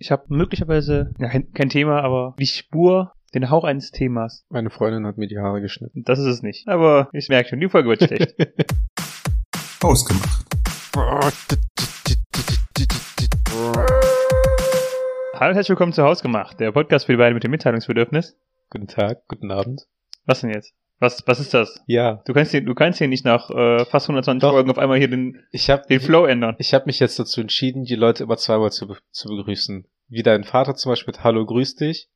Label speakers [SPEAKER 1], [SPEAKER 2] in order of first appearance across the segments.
[SPEAKER 1] Ich habe möglicherweise, ja, kein, Thema, aber die Spur, den Hauch eines Themas.
[SPEAKER 2] Meine Freundin hat mir die Haare geschnitten.
[SPEAKER 1] Das ist es nicht. Aber ich merke schon, die Folge wird schlecht.
[SPEAKER 3] Ausgemacht.
[SPEAKER 1] Hallo und herzlich willkommen zu Hausgemacht, der Podcast für die beiden mit dem Mitteilungsbedürfnis.
[SPEAKER 2] Guten Tag, guten Abend.
[SPEAKER 1] Was denn jetzt? Was, was ist das?
[SPEAKER 2] Ja,
[SPEAKER 1] Du kannst hier, du kannst hier nicht nach äh, fast 120
[SPEAKER 2] Doch.
[SPEAKER 1] Folgen auf einmal hier den,
[SPEAKER 2] ich habe
[SPEAKER 1] den Flow ändern.
[SPEAKER 2] ich hab mich jetzt dazu entschieden, die Leute immer zweimal zu, zu begrüßen. Wie dein Vater zum Beispiel mit Hallo, grüß dich.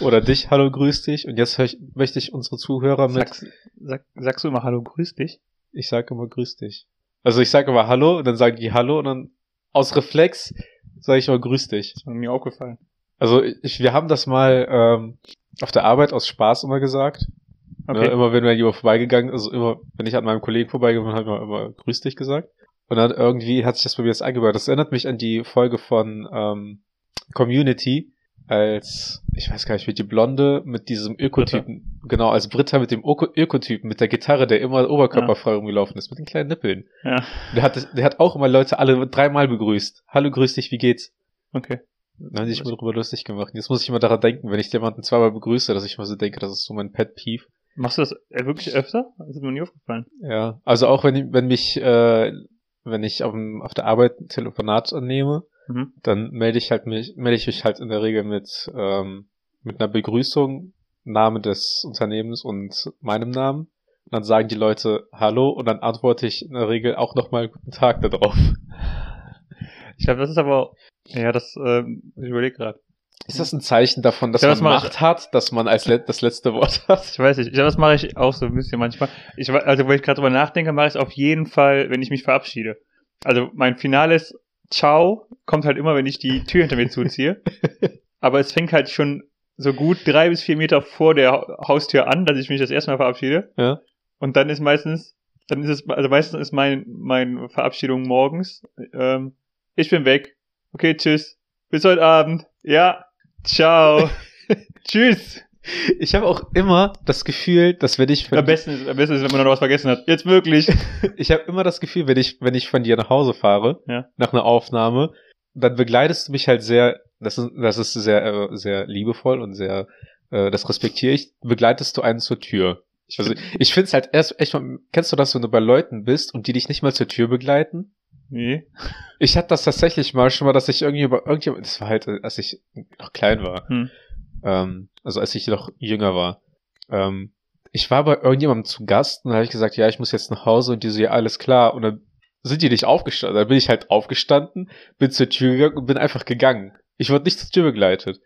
[SPEAKER 2] Oder dich, Hallo, grüß dich. Und jetzt ich, möchte ich unsere Zuhörer mit,
[SPEAKER 1] Sagst, sag, sagst du immer Hallo, grüß dich?
[SPEAKER 2] ich sage immer grüß dich. Also ich sage immer Hallo und dann sagen die Hallo und dann aus Reflex sage ich immer grüß dich.
[SPEAKER 1] Ist mir aufgefallen.
[SPEAKER 2] Also ich, wir haben das mal ähm, auf der Arbeit aus Spaß immer gesagt.
[SPEAKER 1] Okay.
[SPEAKER 2] Ne, immer wenn mir jemand vorbeigegangen ist, also immer, wenn ich an meinem Kollegen vorbeigegangen bin, habe ich immer, grüß dich gesagt. Und dann irgendwie hat sich das bei mir jetzt eingebaut. Das erinnert mich an die Folge von ähm, Community, als, ich weiß gar nicht, wie die Blonde mit diesem Ökotypen, genau, als Britta mit dem Öko- Ökotypen, mit der Gitarre, der immer oberkörperfrei rumgelaufen ist, mit den kleinen Nippeln.
[SPEAKER 1] Ja,
[SPEAKER 2] Der hat, der hat auch immer Leute alle dreimal begrüßt. Hallo, grüß dich, wie geht's?
[SPEAKER 1] okay.
[SPEAKER 2] Dann haben die sich immer darüber lustig gemacht. Jetzt muss ich immer daran denken, wenn ich jemanden zweimal begrüße, dass ich immer so denke, das ist so mein Pet Peeve.
[SPEAKER 1] Machst du das äh, wirklich öfter? Das ist mir nie aufgefallen.
[SPEAKER 2] Ja, also auch wenn, ich- wenn mich, äh, wenn ich auf, dem, auf der Arbeit ein Telefonat annehme,
[SPEAKER 1] Mhm.
[SPEAKER 2] dann melde ich halt mich, melde ich mich halt in der Regel mit, ähm, mit einer Begrüßung, Name des Unternehmens und meinem Namen. Und dann sagen die Leute Hallo und dann antworte ich in der Regel auch nochmal Guten Tag darauf.
[SPEAKER 1] Ich glaube, das ist aber, ja, das, ähm, ich überlege gerade.
[SPEAKER 2] Ist das ein Zeichen davon, dass
[SPEAKER 1] Ja,
[SPEAKER 2] man
[SPEAKER 1] das mach ich-
[SPEAKER 2] Macht hat, dass man als le das letzte Wort hat?
[SPEAKER 1] Ich weiß nicht, ich glaube, das mache ich auch so ein bisschen manchmal. Ich, also, wenn ich gerade drüber nachdenke, mache ich es auf jeden Fall, wenn ich mich verabschiede. Also, mein finales Ciao kommt halt immer, wenn ich die Tür hinter mir zuziehe. Aber es fängt halt schon so gut drei bis vier Meter vor der Ha- Haustür an, dass ich mich das erste Mal verabschiede.
[SPEAKER 2] Ja.
[SPEAKER 1] Und dann ist meistens, dann ist es, also meistens ist mein, meine Verabschiedung morgens. Ähm, ich bin weg. Okay, tschüss. Bis heute Abend. Ja. Ciao. tschüss.
[SPEAKER 2] Ich habe auch immer das Gefühl, dass wenn ich von
[SPEAKER 1] Am besten ist, am besten ist, wenn man noch was vergessen hat. Jetzt wirklich.
[SPEAKER 2] ich habe immer das Gefühl, wenn ich wenn ich von dir nach Hause fahre
[SPEAKER 1] Ja.
[SPEAKER 2] nach einer Aufnahme, dann begleitest du mich halt sehr. Das ist das ist sehr äh, sehr liebevoll und sehr äh, das respektiere ich. Begleitest du einen zur Tür. Also ich finde es halt erst echt. Kennst du das, wenn du bei Leuten bist und die dich nicht mal zur Tür begleiten?
[SPEAKER 1] Nee.
[SPEAKER 2] Ich hatte das tatsächlich mal schon mal, dass ich irgendwie über irgendjemand. Das war halt, als ich noch klein war.
[SPEAKER 1] Hm.
[SPEAKER 2] ähm, also als ich noch jünger war. Ähm, ich war bei irgendjemandem zu Gast und da habe ich gesagt, ja, ich muss jetzt nach Hause und die so, ja, alles klar. Und dann sind die nicht aufgestanden. Dann bin ich halt aufgestanden, bin zur Tür gegangen und bin einfach gegangen. Ich wurde nicht zur Tür begleitet.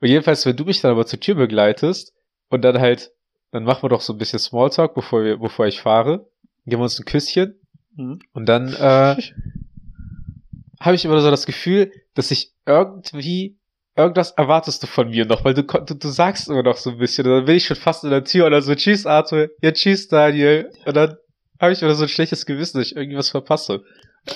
[SPEAKER 2] Und jedenfalls, wenn du mich dann aber zur Tür begleitest und dann halt, dann machen wir doch so ein bisschen Smalltalk, bevor wir, bevor ich fahre, geben wir uns ein Küsschen
[SPEAKER 1] Hm.
[SPEAKER 2] und dann äh, habe ich immer so das Gefühl, dass ich irgendwie irgendwas erwartest du von mir noch, weil du, du, du sagst immer noch so ein bisschen, und dann bin ich schon fast in der Tür dann so, tschüss Arthur, ja tschüss Daniel, und dann habe ich immer so ein schlechtes Gewissen, dass ich irgendwas verpasse.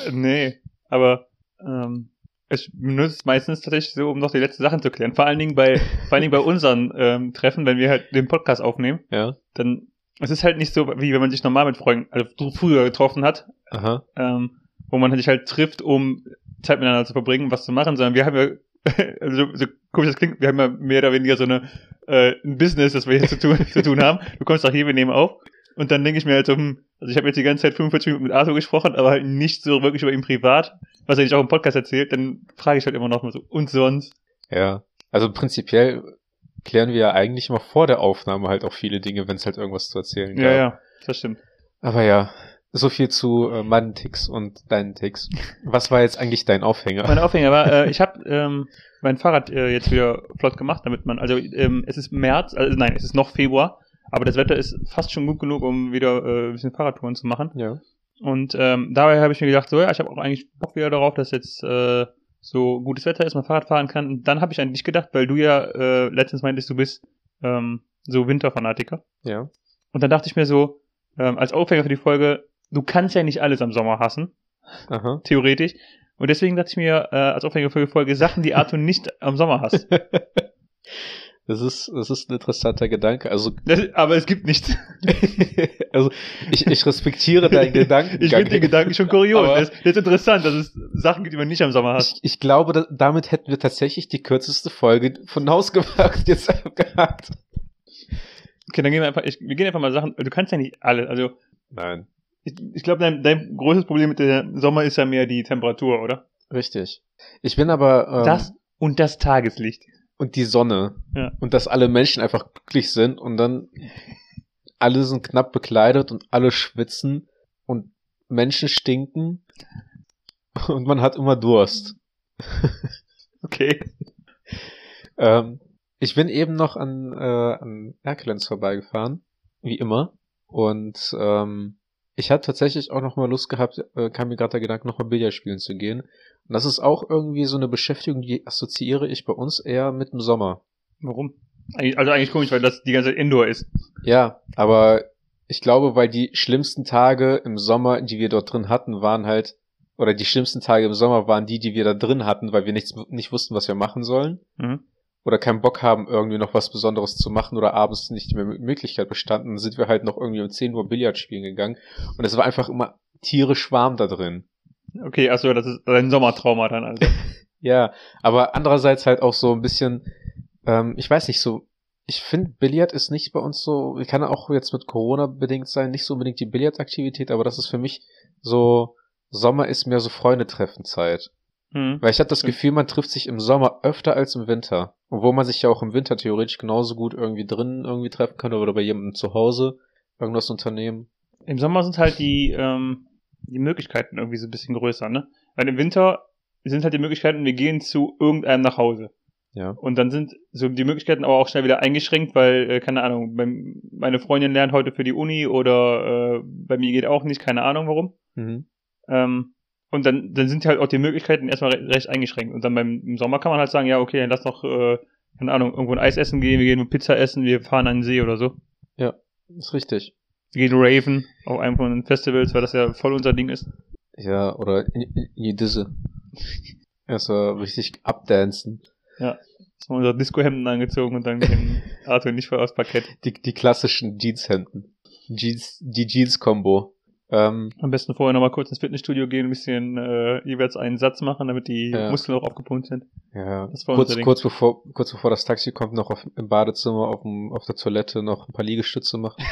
[SPEAKER 1] Äh, Nee. Aber ähm, ich benutze es meistens tatsächlich so, um noch die letzten Sachen zu klären. Vor allen Dingen bei, vor allen Dingen bei unseren ähm, Treffen, wenn wir halt den Podcast aufnehmen,
[SPEAKER 2] Ja,
[SPEAKER 1] dann es ist halt nicht so, wie wenn man sich normal mit Freunden, also früher getroffen hat, ähm, wo man sich halt trifft, um Zeit miteinander zu verbringen, was zu machen, sondern wir haben ja, also so, so komisch das klingt, wir haben ja mehr oder weniger so eine äh, ein Business, das wir hier zu tun, zu tun haben. Du kommst auch hier, wir nehmen auf. Und dann denke ich mir halt so, hm, also ich habe jetzt die ganze Zeit 45 Minuten mit Arthur gesprochen, aber halt nicht so wirklich über ihn privat, was er nicht auch im Podcast erzählt, dann frage ich halt immer noch mal so, und sonst?
[SPEAKER 2] Ja, also prinzipiell klären wir ja eigentlich immer vor der Aufnahme halt auch viele Dinge, wenn es halt irgendwas zu erzählen
[SPEAKER 1] Ja, ja, das stimmt.
[SPEAKER 2] Aber ja, so viel zu äh, meinen Ticks und deinen Ticks. Was war jetzt eigentlich dein Aufhänger?
[SPEAKER 1] Mein Aufhänger war, äh, ich habe ähm, mein Fahrrad äh, jetzt wieder flott gemacht, damit man, also ähm, es ist März, also nein, es ist noch Februar, aber das Wetter ist fast schon gut genug, um wieder äh, ein bisschen Fahrradtouren zu machen.
[SPEAKER 2] ja.
[SPEAKER 1] Und ähm, dabei habe ich mir gedacht, so ja, ich habe auch eigentlich Bock wieder darauf, dass jetzt äh, so gutes Wetter ist, man Fahrrad fahren kann. Und dann habe ich an dich gedacht, weil du ja äh, letztens meintest, du bist ähm, so Winterfanatiker.
[SPEAKER 2] Ja.
[SPEAKER 1] Und dann dachte ich mir so, ähm, als Aufhänger für die Folge, du kannst ja nicht alles am Sommer hassen,
[SPEAKER 2] Aha.
[SPEAKER 1] theoretisch. Und deswegen dachte ich mir, äh, als Aufhänger für die Folge, Sachen, die Arthur nicht am Sommer hasst.
[SPEAKER 2] Das ist, das ist ein interessanter Gedanke. Also,
[SPEAKER 1] aber es gibt nichts.
[SPEAKER 2] also ich, ich respektiere deinen Gedanken.
[SPEAKER 1] Ich finde den Gedanken schon kurios. Das, das ist interessant, dass es Sachen gibt, die man nicht am Sommer hat.
[SPEAKER 2] Ich, ich glaube, da, damit hätten wir tatsächlich die kürzeste Folge von Haus gemacht, jetzt gehabt.
[SPEAKER 1] Okay, dann gehen wir einfach, ich, wir gehen einfach mal Sachen, du kannst ja nicht alle, also
[SPEAKER 2] Nein.
[SPEAKER 1] ich, ich glaube, dein, dein größtes Problem mit der Sommer ist ja mehr die Temperatur, oder?
[SPEAKER 2] Richtig. Ich bin aber. Ähm,
[SPEAKER 1] Das und das Tageslicht.
[SPEAKER 2] Und die Sonne.
[SPEAKER 1] Ja.
[SPEAKER 2] Und dass alle Menschen einfach glücklich sind und dann alle sind knapp bekleidet und alle schwitzen und Menschen stinken und man hat immer Durst.
[SPEAKER 1] Okay.
[SPEAKER 2] Ähm, ich bin eben noch an, äh, an Erkelenz vorbeigefahren, wie immer. Und ähm, ich hatte tatsächlich auch noch mal Lust gehabt, äh, kam mir gerade der Gedanke, noch mal Billard spielen zu gehen. Und das ist auch irgendwie so eine Beschäftigung, die assoziiere ich bei uns eher mit dem Sommer.
[SPEAKER 1] Warum? Also eigentlich komisch, weil das die ganze Zeit Indoor ist.
[SPEAKER 2] Ja, aber ich glaube, weil die schlimmsten Tage im Sommer, die wir dort drin hatten, waren halt, oder die schlimmsten Tage im Sommer waren die, die wir da drin hatten, weil wir nichts, nicht wussten, was wir machen sollen.
[SPEAKER 1] Mhm.
[SPEAKER 2] Oder keinen Bock haben, irgendwie noch was Besonderes zu machen oder abends nicht mehr Möglichkeit bestanden, dann sind wir halt noch irgendwie um 10 Uhr Billard spielen gegangen. Und es war einfach immer tierisch warm da drin.
[SPEAKER 1] Okay, achso, das ist ein Sommertrauma dann also.
[SPEAKER 2] Ja, aber andererseits halt auch so ein bisschen, ähm, ich weiß nicht, so, ich finde, Billard ist nicht bei uns so, kann auch jetzt mit Corona bedingt sein, nicht so unbedingt die Billardaktivität, aber das ist für mich so, Sommer ist mehr so Freundetreffenzeit.
[SPEAKER 1] Mhm.
[SPEAKER 2] Weil ich habe das
[SPEAKER 1] Stimmt.
[SPEAKER 2] Gefühl, man trifft sich im Sommer öfter als im Winter. Obwohl man sich ja auch im Winter theoretisch genauso gut irgendwie drinnen irgendwie treffen kann oder bei jemandem zu Hause irgendwas unternehmen.
[SPEAKER 1] Im Sommer sind halt die, ähm, die Möglichkeiten irgendwie so ein bisschen größer, ne? Weil im Winter sind halt die Möglichkeiten, wir gehen zu irgendeinem nach Hause.
[SPEAKER 2] Ja.
[SPEAKER 1] Und dann sind so die Möglichkeiten aber auch schnell wieder eingeschränkt, weil, äh, keine Ahnung, beim, meine Freundin lernt heute für die Uni oder äh, bei mir geht auch nicht, keine Ahnung warum.
[SPEAKER 2] Mhm.
[SPEAKER 1] Ähm, und dann, dann sind halt auch die Möglichkeiten erstmal re recht eingeschränkt. Und dann beim im Sommer kann man halt sagen, ja, okay, dann lass doch, äh, keine Ahnung, irgendwo ein Eis essen gehen, wir gehen Pizza essen, wir fahren an den See oder so.
[SPEAKER 2] Ist richtig.
[SPEAKER 1] Wir gehen raven auf einem von den Festivals, weil das ja voll unser Ding ist.
[SPEAKER 2] Ja, oder in, in in die Disse. Erstmal richtig abdancen.
[SPEAKER 1] Haben wir unser Disco-Hemden angezogen und dann gehen Arthur nicht voll aufs Parkett.
[SPEAKER 2] Die, die klassischen Jeanshemden. Jeans, die Jeans-Kombo. Ähm,
[SPEAKER 1] Am besten vorher nochmal kurz ins Fitnessstudio gehen, ein bisschen äh, jeweils einen Satz machen, damit die
[SPEAKER 2] Ja.
[SPEAKER 1] Muskeln auch aufgepumpt sind.
[SPEAKER 2] ja, kurz, kurz bevor, kurz bevor das Taxi kommt, noch auf, im Badezimmer, auf, dem, auf der Toilette noch ein paar Liegestütze machen.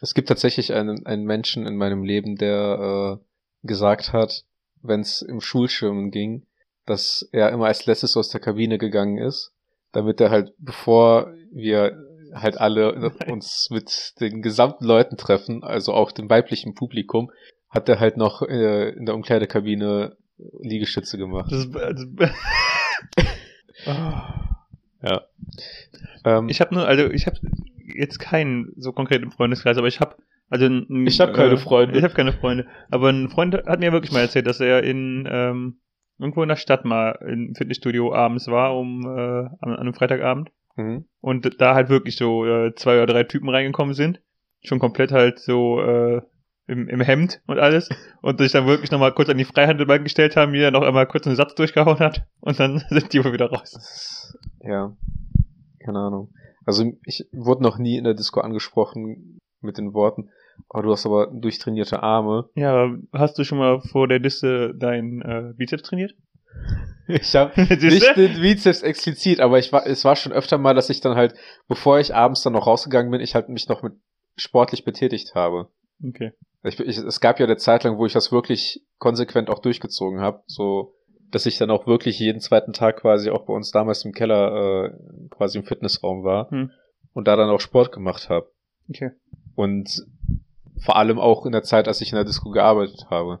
[SPEAKER 2] es gibt tatsächlich einen, einen Menschen in meinem Leben, der äh, gesagt hat, wenn es im Schulschwimmen ging, dass er immer als letztes aus der Kabine gegangen ist, damit er halt, bevor wir halt alle uns mit den gesamten Leuten treffen, also auch dem weiblichen Publikum, hat er halt noch äh, in der Umkleidekabine Liegestütze gemacht.
[SPEAKER 1] Das ist, also,
[SPEAKER 2] Ja. Ähm,
[SPEAKER 1] ich habe nur, also ich habe jetzt keinen so konkreten Freundeskreis, aber ich habe also ein,
[SPEAKER 2] Ich hab keine Freunde.
[SPEAKER 1] Ich habe keine Freunde, aber ein Freund hat mir wirklich mal erzählt, dass er in ähm, irgendwo in der Stadt mal im Fitnessstudio abends war, um äh, an, an einem Freitagabend
[SPEAKER 2] mhm.
[SPEAKER 1] und da halt wirklich so äh, zwei oder drei Typen reingekommen sind, schon komplett halt so äh, im, im Hemd und alles und sich dann wirklich nochmal kurz an die Freihandelbank gestellt haben, mir noch einmal kurz einen Satz durchgehauen hat und dann sind die wohl wieder raus.
[SPEAKER 2] Ja. Keine Ahnung. Also ich wurde noch nie in der Disco angesprochen mit den Worten, oh, du hast aber durchtrainierte Arme.
[SPEAKER 1] Ja, hast du schon mal vor der Liste dein äh, Bizeps trainiert?
[SPEAKER 2] Ich habe nicht den Bizeps explizit, aber ich war, es war schon öfter mal, dass ich dann halt, bevor ich abends dann noch rausgegangen bin, ich halt mich noch mit sportlich betätigt habe.
[SPEAKER 1] Okay.
[SPEAKER 2] Ich, ich, es gab ja eine Zeit lang, wo ich das wirklich konsequent auch durchgezogen habe, so dass ich dann auch wirklich jeden zweiten Tag quasi auch bei uns damals im Keller äh, quasi im Fitnessraum war
[SPEAKER 1] Hm.
[SPEAKER 2] und da dann auch Sport gemacht habe.
[SPEAKER 1] Okay.
[SPEAKER 2] Und vor allem auch in der Zeit, als ich in der Disco gearbeitet habe.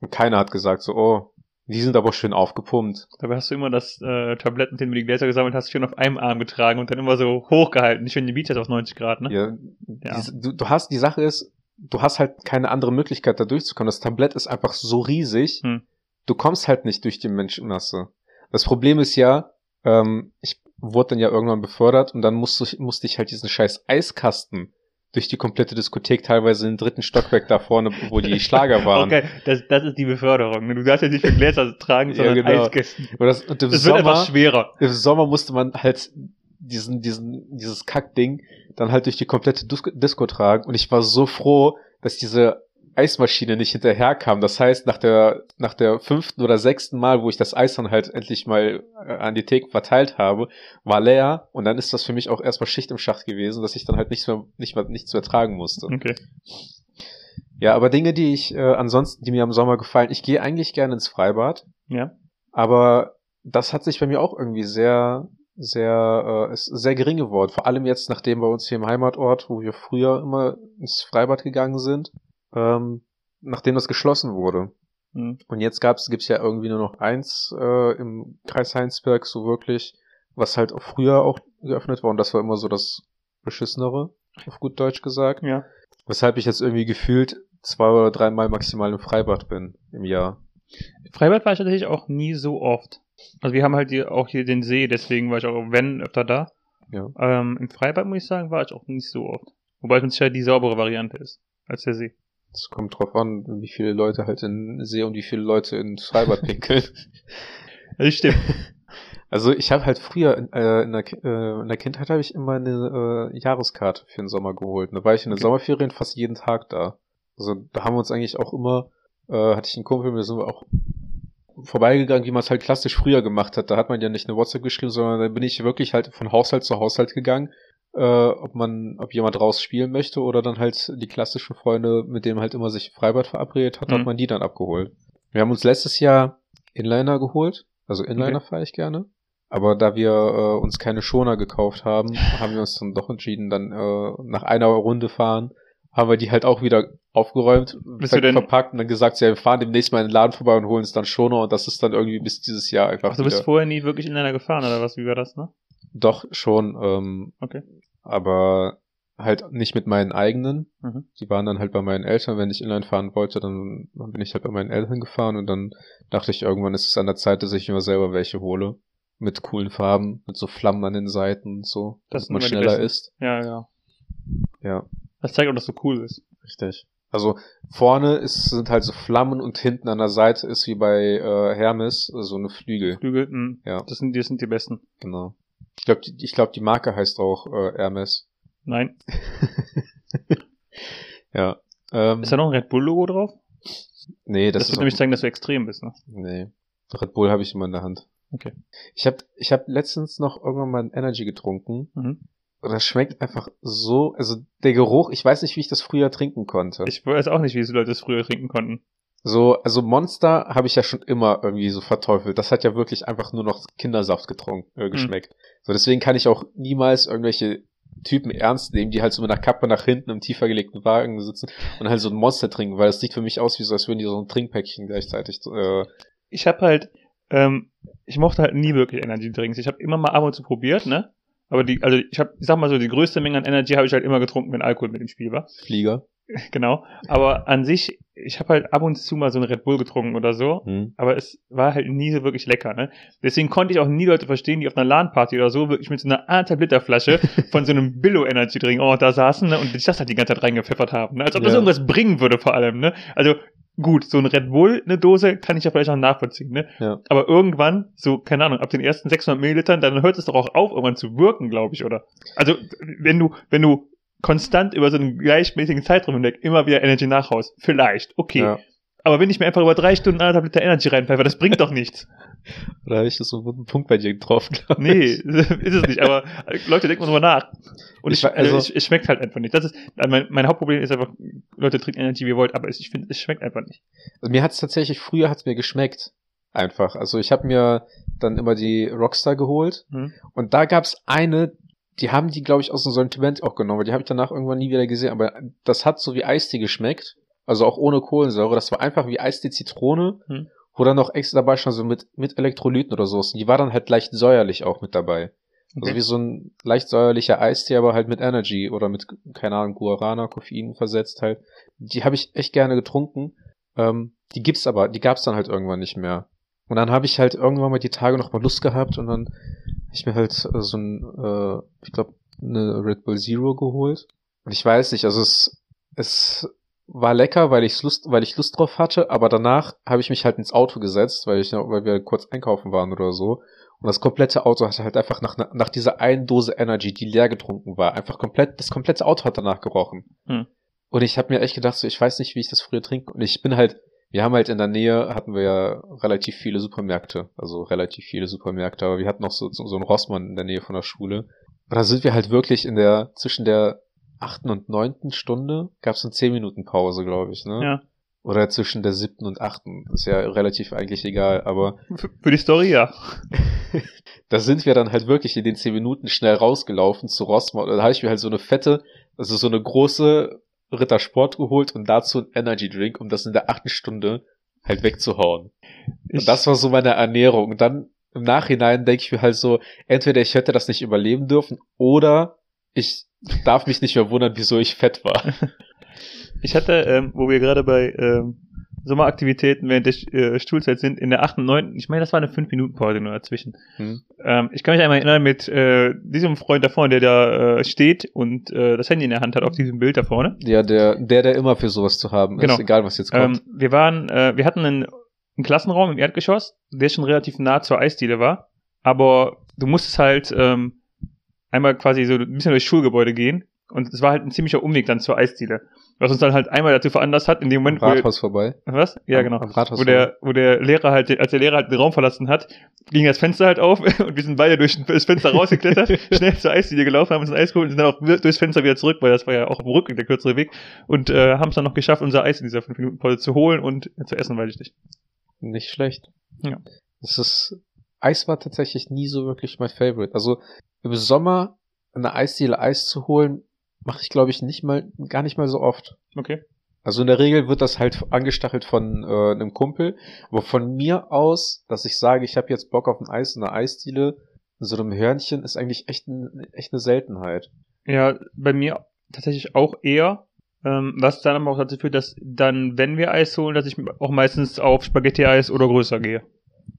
[SPEAKER 2] Und keiner hat gesagt so, oh, die sind aber schön aufgepumpt.
[SPEAKER 1] Dabei hast du immer das äh, Tablett, mit dem du die Gläser gesammelt hast, schön auf einem Arm getragen und dann immer so hochgehalten. Schön die Bizeps auf 90 Grad, ne?
[SPEAKER 2] Ja,
[SPEAKER 1] Ja.
[SPEAKER 2] Die, du, du hast, die Sache ist, du hast halt keine andere Möglichkeit, da durchzukommen. Das Tablett ist einfach so riesig,
[SPEAKER 1] Hm.
[SPEAKER 2] du kommst halt nicht durch die Menschenmasse. Das Problem ist ja, ähm, ich wurde dann ja irgendwann befördert und dann musste ich, musste ich halt diesen scheiß Eiskasten durch die komplette Diskothek, teilweise im dritten Stockwerk da vorne, wo die Schlager waren.
[SPEAKER 1] Okay, das, das ist die Beförderung. Du darfst ja nicht mit Gläser tragen,
[SPEAKER 2] Ja,
[SPEAKER 1] sondern
[SPEAKER 2] genau.
[SPEAKER 1] Eiskästen.
[SPEAKER 2] Das, und im,
[SPEAKER 1] Das wird einfach
[SPEAKER 2] Sommer,
[SPEAKER 1] schwerer.
[SPEAKER 2] im Sommer musste man halt diesen, diesen, dieses Kackding dann halt durch die komplette Disco tragen. Und ich war so froh, dass diese Eismaschine nicht hinterherkam. Das heißt, nach der, nach der fünften oder sechsten Mal, wo ich das Eis dann halt endlich mal äh, an die Theken verteilt habe, war leer. Und dann ist das für mich auch erstmal Schicht im Schacht gewesen, dass ich dann halt nichts mehr, nicht mehr, nichts mehr tragen musste.
[SPEAKER 1] Okay.
[SPEAKER 2] Ja, aber Dinge, die ich äh, ansonsten, die mir im Sommer gefallen, ich gehe eigentlich gerne ins Freibad.
[SPEAKER 1] Ja.
[SPEAKER 2] Aber das hat sich bei mir auch irgendwie sehr, sehr, äh, ist sehr gering geworden. Vor allem jetzt, nachdem bei uns hier im Heimatort, wo wir früher immer ins Freibad gegangen sind, ähm, nachdem das geschlossen wurde.
[SPEAKER 1] Hm.
[SPEAKER 2] Und jetzt gab's, gibt's ja irgendwie nur noch eins äh, im Kreis Heinsberg, so wirklich, was halt auch früher auch geöffnet war. Und das war immer so das Beschissenere, auf gut Deutsch gesagt.
[SPEAKER 1] Ja.
[SPEAKER 2] Weshalb ich jetzt irgendwie gefühlt zwei oder dreimal maximal im Freibad bin im Jahr.
[SPEAKER 1] Freibad war ich tatsächlich auch nie so oft. Also wir haben halt hier auch hier den See, deswegen war ich auch, wenn, öfter da.
[SPEAKER 2] Ja.
[SPEAKER 1] Ähm, Im Freibad, muss ich sagen, war ich auch nicht so oft. Wobei es mit Sicherheit die saubere Variante ist, als der See.
[SPEAKER 2] Es kommt drauf an, wie viele Leute halt in See und wie viele Leute ins Freibad pinkeln.
[SPEAKER 1] Das stimmt.
[SPEAKER 2] Also ich habe halt früher äh, in, der, äh, in der Kindheit habe ich immer eine äh, Jahreskarte für den Sommer geholt. Da war ich in den
[SPEAKER 1] Okay.
[SPEAKER 2] Sommerferien fast jeden Tag da. Also da haben wir uns eigentlich auch immer, äh, hatte ich einen Kumpel, wir sind auch vorbeigegangen, wie man es halt klassisch früher gemacht hat. Da hat man ja nicht eine WhatsApp geschrieben, sondern da bin ich wirklich halt von Haushalt zu Haushalt gegangen, äh, ob man, ob jemand raus spielen möchte oder dann halt die klassischen Freunde, mit denen halt immer sich Freibad verabredet hat,
[SPEAKER 1] Mhm.
[SPEAKER 2] hat man die dann abgeholt. Wir haben uns letztes Jahr Inliner geholt, also Inliner
[SPEAKER 1] Okay.
[SPEAKER 2] fahre ich gerne. Aber da wir äh, uns keine Schoner gekauft haben, haben wir uns dann doch entschieden, dann äh, nach einer Runde fahren, haben wir die halt auch wieder aufgeräumt,
[SPEAKER 1] Bist denn-
[SPEAKER 2] verpackt und dann gesagt, ja, wir fahren demnächst mal in den Laden vorbei und holen uns dann Schoner und das ist dann irgendwie bis dieses Jahr einfach
[SPEAKER 1] Ach, du bist vorher nie wirklich in einer gefahren, oder was? Wie war das, ne?
[SPEAKER 2] Doch, schon, ähm,
[SPEAKER 1] Okay.
[SPEAKER 2] Aber halt nicht mit meinen eigenen.
[SPEAKER 1] Mhm.
[SPEAKER 2] Die waren dann halt bei meinen Eltern. Wenn ich Inline fahren wollte, dann dann bin ich halt bei meinen Eltern gefahren und dann dachte ich, irgendwann ist es an der Zeit, dass ich mir selber welche hole. Mit coolen Farben, mit so Flammen an den Seiten und so,
[SPEAKER 1] Das
[SPEAKER 2] dass man
[SPEAKER 1] die
[SPEAKER 2] schneller ist.
[SPEAKER 1] Ja, ja.
[SPEAKER 2] Ja,
[SPEAKER 1] Das zeigt auch, dass du cool bist.
[SPEAKER 2] richtig. Also vorne ist, sind halt so Flammen und hinten an der Seite ist wie bei äh, Hermes so eine Flügel.
[SPEAKER 1] Flügel, mh,
[SPEAKER 2] Ja.
[SPEAKER 1] das sind, das sind die besten.
[SPEAKER 2] Genau. Ich glaube, die, ich glaub, die Marke heißt auch äh, Hermes.
[SPEAKER 1] Nein.
[SPEAKER 2] Ja. Ähm,
[SPEAKER 1] Ist da noch ein Red Bull-Logo drauf?
[SPEAKER 2] nee,
[SPEAKER 1] Das,
[SPEAKER 2] das,
[SPEAKER 1] wird
[SPEAKER 2] ist
[SPEAKER 1] nämlich zeigen, dass du extrem bist, ne?
[SPEAKER 2] Nee. Red Bull habe ich immer in der Hand.
[SPEAKER 1] Okay.
[SPEAKER 2] Ich habe ich hab letztens noch irgendwann mal ein Energy getrunken.
[SPEAKER 1] Mhm.
[SPEAKER 2] Und das schmeckt einfach so, also der Geruch, ich weiß nicht, wie ich das früher trinken konnte.
[SPEAKER 1] Ich weiß auch nicht, wie diese Leute das früher trinken konnten.
[SPEAKER 2] So, also Monster habe ich ja schon immer irgendwie so verteufelt. Das hat ja wirklich einfach nur noch Kindersaft getrunken, äh, geschmeckt. So, deswegen kann ich auch niemals irgendwelche Typen ernst nehmen, die halt so mit einer Kappe nach hinten im tiefer gelegten Wagen sitzen und halt so ein Monster trinken, weil das sieht für mich aus, wie so, als würden die so ein Trinkpäckchen gleichzeitig äh,
[SPEAKER 1] Ich habe halt, ähm, ich mochte halt nie wirklich Energy Drinks. Ich habe immer mal ab und zu probiert, ne? Aber die, also ich habe, ich sag mal so, die größte Menge an Energy habe ich halt immer getrunken, wenn Alkohol mit im Spiel war.
[SPEAKER 2] Flieger.
[SPEAKER 1] genau. Aber an sich, ich habe halt ab und zu mal so einen Red Bull getrunken oder so.
[SPEAKER 2] Hm.
[SPEAKER 1] Aber es war halt nie so wirklich lecker, ne? Deswegen konnte ich auch nie Leute verstehen, die auf einer LAN-Party oder so wirklich mit so einer anderthalb Liter Flasche von so einem Billo-Energy-Drink oh, da saßen ne? und sich das halt die ganze Zeit reingepfeffert haben. Ne? Als ob das
[SPEAKER 2] Ja.
[SPEAKER 1] irgendwas bringen würde vor allem, ne? Also gut, so ein Red Bull, eine Dose, kann ich ja vielleicht auch nachvollziehen, ne?
[SPEAKER 2] Ja.
[SPEAKER 1] Aber irgendwann, so, keine Ahnung, ab den ersten 600 Millilitern, dann hört es doch auch auf, irgendwann zu wirken, glaube ich, oder? Also, wenn du, wenn du konstant über so einen gleichmäßigen Zeitraum hinweg immer wieder Energy nachhaust, vielleicht, okay.
[SPEAKER 2] Ja.
[SPEAKER 1] Aber wenn ich mir einfach über drei Stunden anderthalb Liter Energy reinpfeife, das bringt doch nichts.
[SPEAKER 2] Da habe ich das so einen wunden Punkt bei dir getroffen, glaube
[SPEAKER 1] Nee,
[SPEAKER 2] ich.
[SPEAKER 1] ist es nicht, aber Leute denken mal drüber nach. Und
[SPEAKER 2] Ich
[SPEAKER 1] ich,
[SPEAKER 2] wa-
[SPEAKER 1] also,
[SPEAKER 2] also-
[SPEAKER 1] es, es schmeckt halt einfach nicht. Das ist, also mein, mein Hauptproblem ist einfach, Leute trinken Energy, wie ihr wollt, aber es, ich finde, es schmeckt einfach nicht.
[SPEAKER 2] Also mir hat es tatsächlich, früher hat es mir geschmeckt. Einfach. Also ich habe mir dann immer die Rockstar geholt
[SPEAKER 1] Hm?
[SPEAKER 2] und da gab's eine, die haben die, glaube ich, aus dem Sortiment auch genommen, weil die habe ich danach irgendwann nie wieder gesehen, aber das hat so wie Eistee geschmeckt, also auch ohne Kohlensäure, das war einfach wie Eistee Zitrone,
[SPEAKER 1] Hm.
[SPEAKER 2] wo dann noch extra dabei stand, so mit, mit Elektrolyten oder so. Und die war dann halt leicht säuerlich auch mit dabei. Also
[SPEAKER 1] Okay.
[SPEAKER 2] wie so ein leicht säuerlicher Eistee, aber halt mit Energy oder mit, keine Ahnung, Guarana, Koffein versetzt halt. Die habe ich echt gerne getrunken. Ähm, die gibt's aber, die gab's dann halt irgendwann nicht mehr. Und dann habe ich halt irgendwann mal die Tage noch mal Lust gehabt und dann hab ich mir halt äh, so ein, äh, ich glaube, eine Red Bull Zero geholt. Und ich weiß nicht, also es, es war lecker, weil ich Lust, weil ich Lust drauf hatte, aber danach habe ich mich halt ins Auto gesetzt, weil ich, weil wir kurz einkaufen waren oder so. Und das komplette Auto hatte halt einfach nach, nach dieser einen Dose Energy, die leer getrunken war, einfach komplett, das komplette Auto hat danach gerochen. Hm. Und ich habe mir echt gedacht, so, ich weiß nicht, wie ich das früher trinke. Und ich bin halt, wir haben halt in der Nähe, hatten wir ja relativ viele Supermärkte, also relativ viele Supermärkte, aber wir hatten noch so, so, so einen Rossmann in der Nähe von der Schule. Und da sind wir halt wirklich in der, zwischen der achten und neunten Stunde gab es eine zehn Minuten Pause, glaube ich, ne?
[SPEAKER 1] Ja.
[SPEAKER 2] Oder zwischen der siebten und achten. Ist ja relativ eigentlich egal, aber.
[SPEAKER 1] Für die Story, ja.
[SPEAKER 2] da sind wir dann halt wirklich in den zehn Minuten schnell rausgelaufen zu Rossmann. Da habe ich mir halt so eine fette, also so eine große Rittersport geholt und dazu ein Energy Drink, um das in der achten Stunde halt wegzuhauen. Ich und das war so meine Ernährung. Und dann im Nachhinein denke ich mir halt so, entweder ich hätte das nicht überleben dürfen oder ich darf mich nicht mehr wundern, wieso ich fett war.
[SPEAKER 1] Ich hatte, ähm, wo wir gerade bei ähm, Sommeraktivitäten während der äh, Stuhlzeit sind, in der 8. und 9. Ich meine, das war eine 5-Minuten-Pause nur dazwischen. Hm. Ähm, ich kann mich einmal erinnern mit äh, diesem Freund da vorne, der da äh, steht und äh, das Handy in der Hand hat auf diesem Bild da vorne.
[SPEAKER 2] Ja, der, der, der immer für sowas zu haben
[SPEAKER 1] genau.
[SPEAKER 2] ist, egal was jetzt kommt.
[SPEAKER 1] Ähm, wir waren, äh, wir hatten einen, einen Klassenraum im Erdgeschoss, der schon relativ nah zur Eisdiele war, aber du musstest halt ähm, einmal quasi so ein bisschen durchs Schulgebäude gehen und es war halt ein ziemlicher Umweg dann zur Eisdiele. Was uns dann halt einmal dazu veranlasst hat, in dem Moment,
[SPEAKER 2] am Rathaus wo der, vorbei.
[SPEAKER 1] Was? Ja,
[SPEAKER 2] am,
[SPEAKER 1] genau.
[SPEAKER 2] Am Rathaus
[SPEAKER 1] wo der, wo der Lehrer halt, als der Lehrer halt den Raum verlassen hat, ging das Fenster halt auf und wir sind beide durch das Fenster rausgeklettert, schnell zur Eisdiele gelaufen, haben uns ein Eis geholt und sind dann auch durchs Fenster wieder zurück, weil das war ja auch im Rücken der kürzere Weg und äh, haben es dann noch geschafft, unser Eis in dieser 5 Minuten Pause zu holen und zu essen, weiß ich nicht.
[SPEAKER 2] Nicht schlecht.
[SPEAKER 1] Ja.
[SPEAKER 2] Das ist, Eis war tatsächlich nie so wirklich mein Favorite. Also im Sommer in der Eisdiele Eis zu holen, mache ich glaube ich nicht mal, gar nicht mal so oft.
[SPEAKER 1] Okay.
[SPEAKER 2] Also in der Regel wird das halt angestachelt von äh, einem Kumpel. Aber von mir aus, dass ich sage, ich habe jetzt Bock auf ein Eis in einer Eisdiele, in so einem Hörnchen, ist eigentlich echt, ein, echt eine Seltenheit.
[SPEAKER 1] Ja, bei mir tatsächlich auch eher. Ähm, was dann aber auch dazu führt, dass dann, wenn wir Eis holen, dass ich auch meistens auf Spaghetti-Eis oder größer gehe.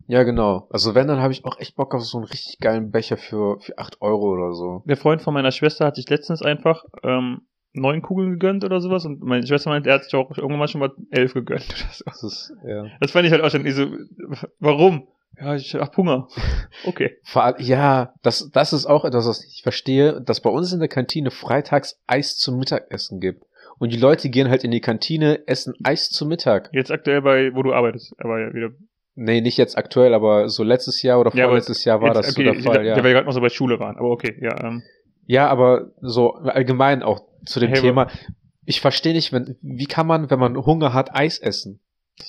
[SPEAKER 2] Ja, genau. Also wenn, dann habe ich auch echt Bock auf so einen richtig geilen Becher für, für 8 Euro oder so.
[SPEAKER 1] Der Freund von meiner Schwester hat sich letztens einfach ähm, neun Kugeln gegönnt oder sowas und meine Schwester meint, er hat sich auch irgendwann mal schon mal elf gegönnt oder so.
[SPEAKER 2] Das ist, ja.
[SPEAKER 1] Das fand ich halt auch schon so, warum? Ja, ich hab Hunger. Okay.
[SPEAKER 2] Ja, das, das ist auch etwas, was ich verstehe, dass bei uns in der Kantine freitags Eis zum Mittagessen gibt. Und die Leute gehen halt in die Kantine, essen Eis zum Mittag.
[SPEAKER 1] Jetzt aktuell bei, wo du arbeitest, aber ja wieder.
[SPEAKER 2] Nee, nicht jetzt aktuell, aber so letztes Jahr oder vorletztes ja, Jahr war jetzt, das okay, so der Fall, ja.
[SPEAKER 1] Der wir gerade noch so bei Schule waren, aber okay, ja. Ähm.
[SPEAKER 2] Ja, aber so allgemein auch zu dem hey, Thema. Ich verstehe nicht, wenn, wie kann man, wenn man Hunger hat, Eis essen?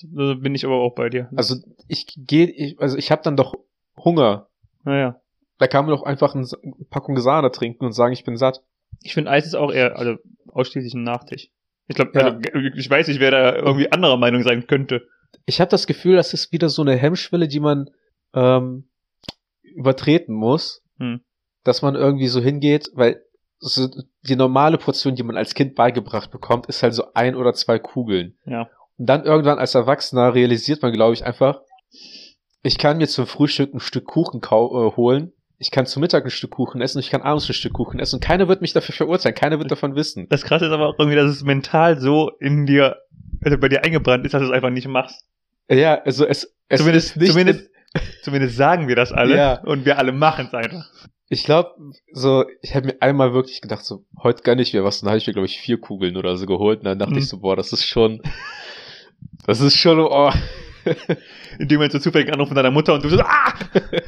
[SPEAKER 1] Da bin ich aber auch bei dir.
[SPEAKER 2] Also ich gehe, ich, also ich habe dann doch Hunger.
[SPEAKER 1] Naja.
[SPEAKER 2] Da kann man doch einfach eine Packung Sahne trinken und sagen, ich bin satt.
[SPEAKER 1] Ich finde Eis ist auch eher, also ausschließlich ein Nachtisch. Ich glaube, ja. also, ich weiß nicht, wer da irgendwie anderer Meinung sein könnte.
[SPEAKER 2] Ich habe das Gefühl, das ist wieder so eine Hemmschwelle, die man ähm, übertreten muss, hm. dass man irgendwie so hingeht, weil so die normale Portion, die man als Kind beigebracht bekommt, ist halt so ein oder zwei Kugeln.
[SPEAKER 1] Ja.
[SPEAKER 2] Und dann irgendwann als Erwachsener realisiert man, glaube ich, einfach, ich kann mir zum Frühstück ein Stück Kuchen äh, holen, ich kann zum Mittag ein Stück Kuchen essen, ich kann abends ein Stück Kuchen essen und keiner wird mich dafür verurteilen, keiner wird davon wissen.
[SPEAKER 1] Das krasse ist aber auch irgendwie, dass es mental so in dir, also bei dir eingebrannt ist, dass du es einfach nicht machst.
[SPEAKER 2] Ja, also es, es
[SPEAKER 1] zumindest,
[SPEAKER 2] nicht
[SPEAKER 1] zumindest, zumindest sagen wir das alle ja. und wir alle machen es einfach.
[SPEAKER 2] Ich glaube, so, ich habe mir einmal wirklich gedacht, so, heute gönn ich mir was. Dann habe ich mir, glaube ich, vier Kugeln oder so geholt. Und dann dachte mhm. ich so, boah, das ist schon, das ist schon, oh.
[SPEAKER 1] In dem Moment so zufällig Anruf von deiner Mutter und du so, ah!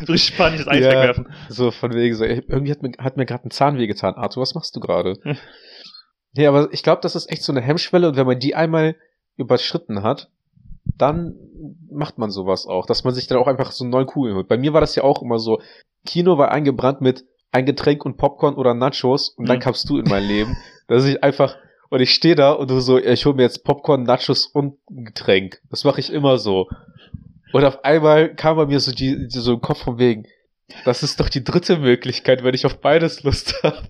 [SPEAKER 1] So richtig panisch das Eis ja, wegwerfen.
[SPEAKER 2] So, von wegen so, irgendwie hat mir, hat mir gerade ein Zahn weh getan. Arthur, was machst du gerade? ja, aber ich glaube, das ist echt so eine Hemmschwelle und wenn man die einmal überschritten hat, dann macht man sowas auch, dass man sich dann auch einfach so neun Kugeln holt. Bei mir war das ja auch immer so, Kino war eingebrannt mit ein Getränk und Popcorn oder Nachos und mhm. dann kamst du in mein Leben, dass ich einfach und ich stehe da und du so, ich hol mir jetzt Popcorn, Nachos und ein Getränk. Das mache ich immer so. Und auf einmal kam bei mir so die, die so im Kopf von wegen, das ist doch die dritte Möglichkeit, wenn ich auf beides Lust habe.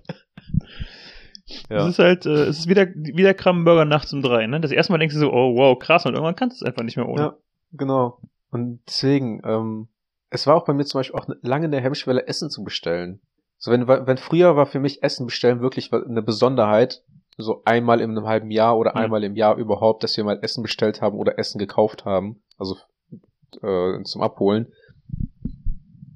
[SPEAKER 1] Ja. Es ist halt, äh, es ist wieder, wieder Krabbenburger nachts um drei, ne? Das erste Mal denkst du so, oh wow, krass, und irgendwann kannst du es einfach nicht mehr ohne. Ja,
[SPEAKER 2] genau. Und deswegen, ähm, es war auch bei mir zum Beispiel auch lange eine Hemmschwelle, Essen zu bestellen. So, wenn, wenn früher war für mich Essen bestellen wirklich eine Besonderheit, so einmal in einem halben Jahr oder
[SPEAKER 1] Ja.
[SPEAKER 2] einmal im Jahr überhaupt, dass wir mal Essen bestellt haben oder Essen gekauft haben. Also äh, zum Abholen.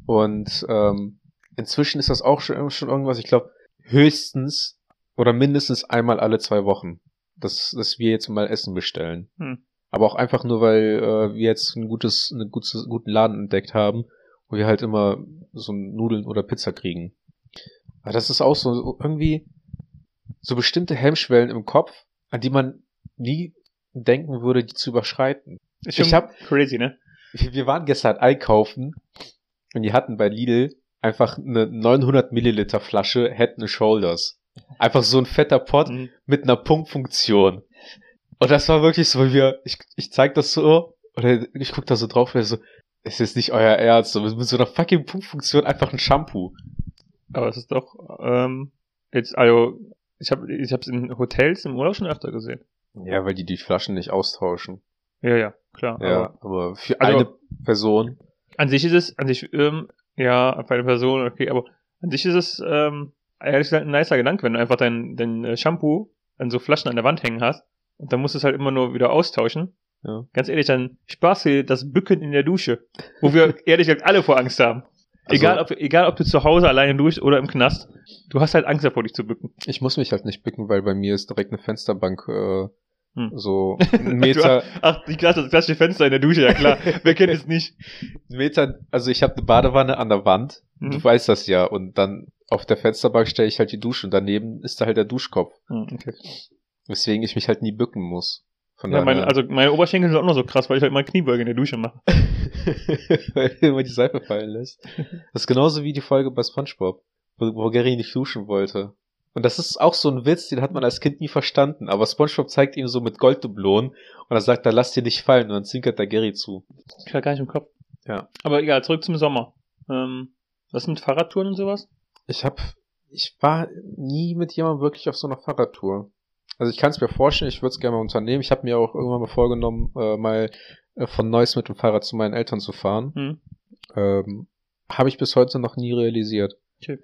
[SPEAKER 2] Und ähm, inzwischen ist das auch schon, schon irgendwas, ich glaube, höchstens oder mindestens einmal alle zwei Wochen, dass, dass wir jetzt mal Essen bestellen.
[SPEAKER 1] Hm.
[SPEAKER 2] Aber auch einfach nur, weil äh, wir jetzt ein gutes, einen gutes, guten Laden entdeckt haben, wo wir halt immer so Nudeln oder Pizza kriegen. Aber das ist auch so irgendwie so bestimmte Hemmschwellen im Kopf, an die man nie denken würde, die zu überschreiten.
[SPEAKER 1] Ist
[SPEAKER 2] Ich
[SPEAKER 1] schon
[SPEAKER 2] hab-
[SPEAKER 1] crazy, ne?
[SPEAKER 2] Wir wir waren gestern einkaufen und die hatten bei Lidl einfach eine 900 Milliliter Flasche Head and Shoulders. Einfach so ein fetter Pot
[SPEAKER 1] Mhm.
[SPEAKER 2] mit einer Punktfunktion. Und das war wirklich so, weil wir, ich, ich zeig das so, oder ich guck da so drauf, und so, es ist nicht euer Ernst, so, mit so einer fucking Punktfunktion einfach ein Shampoo.
[SPEAKER 1] Aber es ist doch, ähm, jetzt, also, ich habe ich hab's in Hotels im Urlaub schon öfter gesehen.
[SPEAKER 2] Ja, weil die die Flaschen nicht austauschen.
[SPEAKER 1] Ja, ja, klar.
[SPEAKER 2] Ja,
[SPEAKER 1] Aber
[SPEAKER 2] aber für
[SPEAKER 1] Also-
[SPEAKER 2] eine Person,
[SPEAKER 1] an sich ist es, an sich, ähm, ja, für eine Person, okay, aber an sich ist es, ähm, ehrlich gesagt, ein nicer Gedanke, wenn du einfach dein, dein äh, Shampoo an so Flaschen an der Wand hängen hast und dann musst du es halt immer nur wieder austauschen.
[SPEAKER 2] Ja.
[SPEAKER 1] Ganz ehrlich, dann sparst du dir das Bücken in der Dusche, wo wir ehrlich gesagt alle vor Angst haben.
[SPEAKER 2] Also-
[SPEAKER 1] egal, ob, egal, ob du zu Hause alleine duscht oder im Knast, du hast halt Angst davor, dich zu bücken.
[SPEAKER 2] ich muss mich halt nicht bücken, weil bei mir ist direkt eine Fensterbank äh,
[SPEAKER 1] Hm.
[SPEAKER 2] so ein Meter,
[SPEAKER 1] Ach, die klasse, das klassische Fenster in der Dusche, ja klar. Wer kennt es nicht?
[SPEAKER 2] Meter, also ich habe eine Badewanne an der Wand,
[SPEAKER 1] Mhm.
[SPEAKER 2] du weißt das ja, und dann auf der Fensterbank stelle ich halt die Dusche und daneben ist da halt der Duschkopf,
[SPEAKER 1] Hm, okay.
[SPEAKER 2] weswegen ich mich halt nie bücken muss.
[SPEAKER 1] Ja, meine, also meine Oberschenkel sind auch noch so krass, weil ich halt immer Kniebeuge in der Dusche mache.
[SPEAKER 2] weil er immer die Seife fallen lässt. Das ist genauso wie die Folge bei SpongeBob, wo, wo Gary nicht duschen wollte. Und das ist auch so ein Witz, den hat man als Kind nie verstanden. Aber SpongeBob zeigt ihm so mit Golddublonen und er sagt, da lass dir nicht fallen. Und dann zinkert der Gary zu.
[SPEAKER 1] Ich hab gar nicht im Kopf.
[SPEAKER 2] Ja.
[SPEAKER 1] Aber egal, zurück zum Sommer. Ähm, was mit Fahrradtouren und sowas?
[SPEAKER 2] Ich hab, ich war nie mit jemandem wirklich auf so einer Fahrradtour. Also ich kann es mir vorstellen, ich würde es gerne mal unternehmen. Ich habe mir auch irgendwann mal vorgenommen, äh, mal äh, von Neuss mit dem Fahrrad zu meinen Eltern zu fahren.
[SPEAKER 1] Hm.
[SPEAKER 2] Ähm, habe ich bis heute noch nie realisiert.
[SPEAKER 1] Es gibt,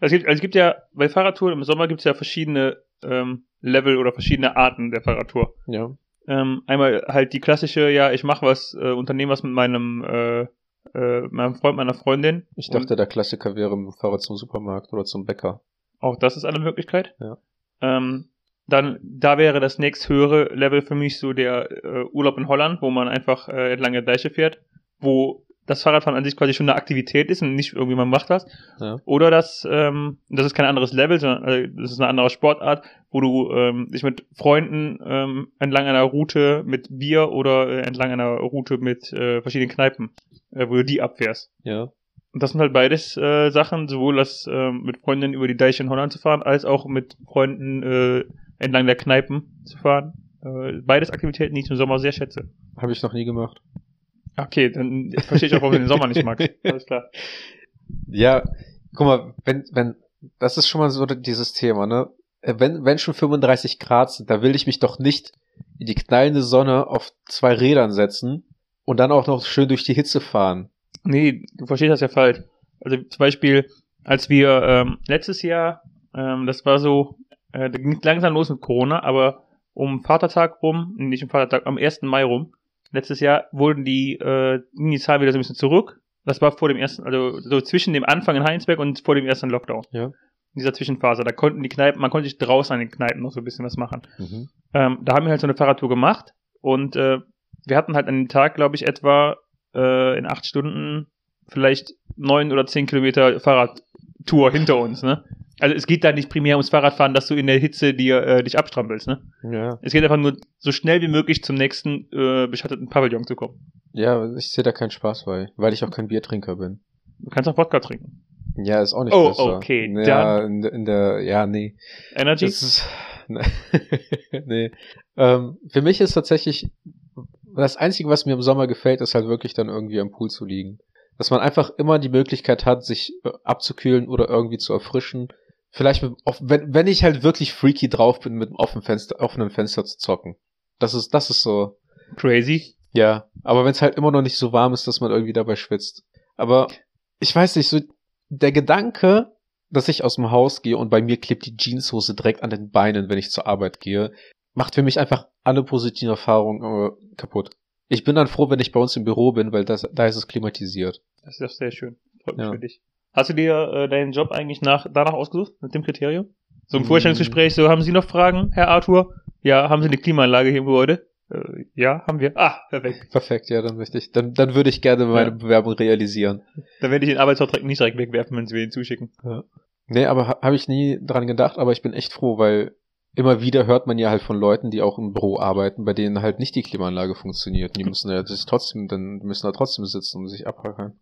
[SPEAKER 1] also es gibt ja, bei Fahrradtouren im Sommer gibt es ja verschiedene ähm, Level oder verschiedene Arten der Fahrradtour.
[SPEAKER 2] Ja.
[SPEAKER 1] Ähm, einmal halt die klassische, ja, ich mache was, äh, unternehme was mit meinem, äh, äh, meinem Freund, meiner Freundin.
[SPEAKER 2] Ich dachte, der Klassiker wäre mit dem Fahrrad zum Supermarkt oder zum Bäcker.
[SPEAKER 1] Auch das ist eine Möglichkeit.
[SPEAKER 2] Ja.
[SPEAKER 1] Ähm, dann, da wäre das nächsthöhere Level für mich so der äh, Urlaub in Holland, wo man einfach äh, entlang der Deiche fährt, wo das Fahrradfahren an sich quasi schon eine Aktivität ist und nicht irgendwie man macht was.
[SPEAKER 2] Ja.
[SPEAKER 1] Oder das, ähm, das ist kein anderes Level, sondern äh, das ist eine andere Sportart, wo du ähm, dich mit Freunden ähm, entlang einer Route mit Bier oder äh, entlang einer Route mit äh, verschiedenen Kneipen, äh, wo du die abfährst.
[SPEAKER 2] Ja.
[SPEAKER 1] Und das sind halt beides äh, Sachen, sowohl das ähm, mit Freundinnen über die Deiche in Holland zu fahren, als auch mit Freunden äh, entlang der Kneipen zu fahren. Äh, beides Aktivitäten, die ich im Sommer sehr schätze.
[SPEAKER 2] Habe ich noch nie gemacht.
[SPEAKER 1] Okay, dann verstehe ich auch, warum du den Sommer nicht magst. Alles klar.
[SPEAKER 2] Ja, guck mal, wenn, wenn, das ist schon mal so dieses Thema, ne? Äh, Wenn, wenn schon 35 Grad sind, da will ich mich doch nicht in die knallende Sonne auf zwei Rädern setzen und dann auch noch schön durch die Hitze fahren.
[SPEAKER 1] Nee, du verstehst das ja falsch. Also zum Beispiel, als wir ähm, letztes Jahr, ähm, das war so, äh, da ging es langsam los mit Corona, aber um Vatertag rum, nicht um Vatertag, am 1. Mai rum, letztes Jahr wurden die, äh, ging die Zahl wieder so ein bisschen zurück. Das war vor dem ersten, also so zwischen dem Anfang in Heinsberg und vor dem ersten Lockdown.
[SPEAKER 2] Ja.
[SPEAKER 1] In dieser Zwischenphase. Da konnten die Kneipen, man konnte sich draußen an den Kneipen noch so ein bisschen was machen.
[SPEAKER 2] Mhm.
[SPEAKER 1] Ähm, da haben wir halt so eine Fahrradtour gemacht und äh, wir hatten halt an dem Tag, glaube ich, etwa äh, in acht Stunden vielleicht neun oder zehn Kilometer Fahrradtour hinter uns, ne? Also es geht da nicht primär ums Fahrradfahren, dass du in der Hitze dir äh, dich abstrampelst, ne?
[SPEAKER 2] Ja.
[SPEAKER 1] Es geht einfach nur so schnell wie möglich zum nächsten äh, beschatteten Pavillon zu kommen.
[SPEAKER 2] Ja, ich sehe da keinen Spaß bei, weil ich auch kein Biertrinker bin.
[SPEAKER 1] Du kannst auch Wodka trinken.
[SPEAKER 2] Ja, ist auch nicht
[SPEAKER 1] Oh,
[SPEAKER 2] besser.
[SPEAKER 1] okay,
[SPEAKER 2] Ja, in, der- in der, ja, nee.
[SPEAKER 1] Energy?
[SPEAKER 2] Das ist, nee. Ähm, für mich ist tatsächlich, das Einzige, was mir im Sommer gefällt, ist halt wirklich dann irgendwie am Pool zu liegen. Dass man einfach immer die Möglichkeit hat, sich äh, abzukühlen oder irgendwie zu erfrischen. Vielleicht, mit, wenn, wenn ich halt wirklich freaky drauf bin, mit einem offenen Fenster, offenen Fenster zu zocken. Das ist, das ist so,
[SPEAKER 1] Crazy.
[SPEAKER 2] ja. Aber wenn es halt immer noch nicht so warm ist, dass man irgendwie dabei schwitzt. Aber ich weiß nicht, so der Gedanke, dass ich aus dem Haus gehe und bei mir klebt die Jeanshose direkt an den Beinen, wenn ich zur Arbeit gehe, macht für mich einfach alle positiven Erfahrungen äh, kaputt. Ich bin dann froh, wenn ich bei uns im Büro bin, weil das, da ist es klimatisiert.
[SPEAKER 1] Das ist doch sehr schön. Freut mich
[SPEAKER 2] Ja.
[SPEAKER 1] für dich. Hast du dir äh, deinen Job eigentlich nach, danach ausgesucht, mit dem Kriterium? So im
[SPEAKER 2] Mm.
[SPEAKER 1] Vorstellungsgespräch, so, haben Sie noch Fragen, Herr Arthur? Ja, haben Sie eine Klimaanlage hier im Gebäude? Äh, ja, haben wir. Ah, perfekt.
[SPEAKER 2] Perfekt, ja, dann möchte ich, dann, dann würde ich gerne meine
[SPEAKER 1] Ja.
[SPEAKER 2] Bewerbung realisieren.
[SPEAKER 1] Dann werde ich den Arbeitsvertrag nicht direkt wegwerfen, wenn Sie mir den zuschicken.
[SPEAKER 2] Nee, aber ha, habe ich nie dran gedacht, aber ich bin echt froh, weil immer wieder hört man ja halt von Leuten, die auch im Büro arbeiten, bei denen halt nicht die Klimaanlage funktioniert. Die müssen ja sich trotzdem, dann müssen da trotzdem sitzen und sich abhackern.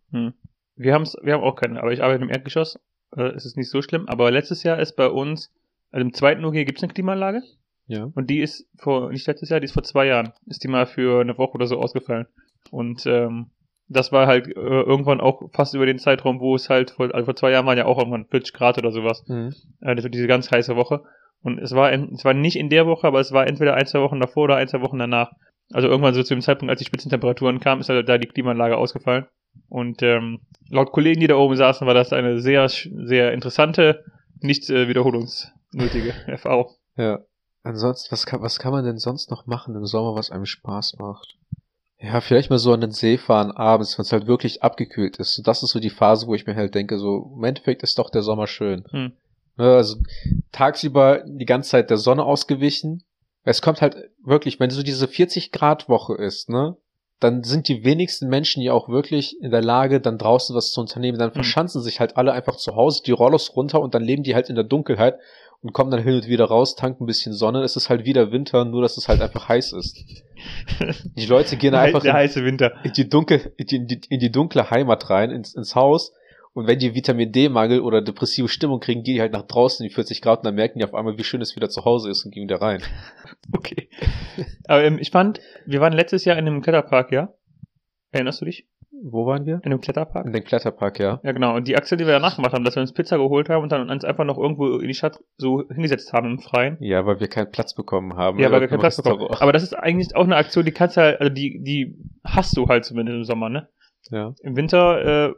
[SPEAKER 1] Wir, haben's, wir haben auch keine, aber ich arbeite im Erdgeschoss. Äh, es ist nicht so schlimm. Aber letztes Jahr ist bei uns, also im zweiten OG gibt es eine Klimaanlage.
[SPEAKER 2] Ja.
[SPEAKER 1] Und die ist vor, nicht letztes Jahr, die ist vor zwei Jahren. Ist die mal für eine Woche oder so ausgefallen. Und ähm, das war halt äh, irgendwann auch fast über den Zeitraum, wo es halt, vor, also vor zwei Jahren waren ja auch irgendwann 40 Grad oder sowas.
[SPEAKER 2] Mhm.
[SPEAKER 1] Äh, diese ganz heiße Woche. Und es war, es war nicht in der Woche, aber es war entweder ein, zwei Wochen davor oder ein, zwei Wochen danach. Also irgendwann so zu dem Zeitpunkt, als die Spitzentemperaturen kamen, ist halt da die Klimaanlage ausgefallen. Und ähm, laut Kollegen, die da oben saßen, war das eine sehr, sehr interessante, nicht äh, wiederholungsnötige Erfahrung.
[SPEAKER 2] Ja. Ansonsten, was kann, was kann man denn sonst noch machen im Sommer, was einem Spaß macht? Ja, vielleicht mal so an den See fahren abends, wenn es halt wirklich abgekühlt ist. Das ist so die Phase, wo ich mir halt denke, so, im Endeffekt ist doch der Sommer schön.
[SPEAKER 1] Hm.
[SPEAKER 2] Ne, also tagsüber die ganze Zeit der Sonne ausgewichen. Es kommt halt wirklich, wenn so diese 40 Grad Woche ist, ne, dann sind die wenigsten Menschen ja auch wirklich in der Lage, dann draußen was zu unternehmen. Dann verschanzen sich halt alle einfach zu Hause, die Rollos runter und dann leben die halt in der Dunkelheit und kommen dann hin und wieder raus, tanken ein bisschen Sonne. Es ist halt wieder Winter, nur dass es halt einfach heiß ist. Die Leute gehen einfach
[SPEAKER 1] der
[SPEAKER 2] in,
[SPEAKER 1] heiße Winter.
[SPEAKER 2] in, die die, in, die, in die dunkle Heimat rein, ins, ins Haus. Und wenn die Vitamin D-Mangel oder depressive Stimmung kriegen, gehen die halt nach draußen in die 40 Grad und dann merken die auf einmal, wie schön es wieder zu Hause ist und gehen wieder rein.
[SPEAKER 1] Okay. Aber ähm, ich fand, wir waren letztes Jahr in einem Kletterpark, ja? Erinnerst du dich?
[SPEAKER 2] Wo waren wir?
[SPEAKER 1] In einem Kletterpark?
[SPEAKER 2] In dem Kletterpark, ja.
[SPEAKER 1] Ja, genau. Und die Aktion, die wir danach gemacht haben, dass wir uns Pizza geholt haben und dann uns einfach noch irgendwo in die Stadt so hingesetzt haben im Freien.
[SPEAKER 2] Ja, weil wir keinen Platz bekommen haben.
[SPEAKER 1] Ja, weil wir keinen Platz bekommen.
[SPEAKER 2] Restaurant.
[SPEAKER 1] Aber das ist eigentlich auch eine Aktion, die kannst du halt, also die, die hast du halt zumindest im Sommer, ne?
[SPEAKER 2] Ja.
[SPEAKER 1] Im Winter, äh,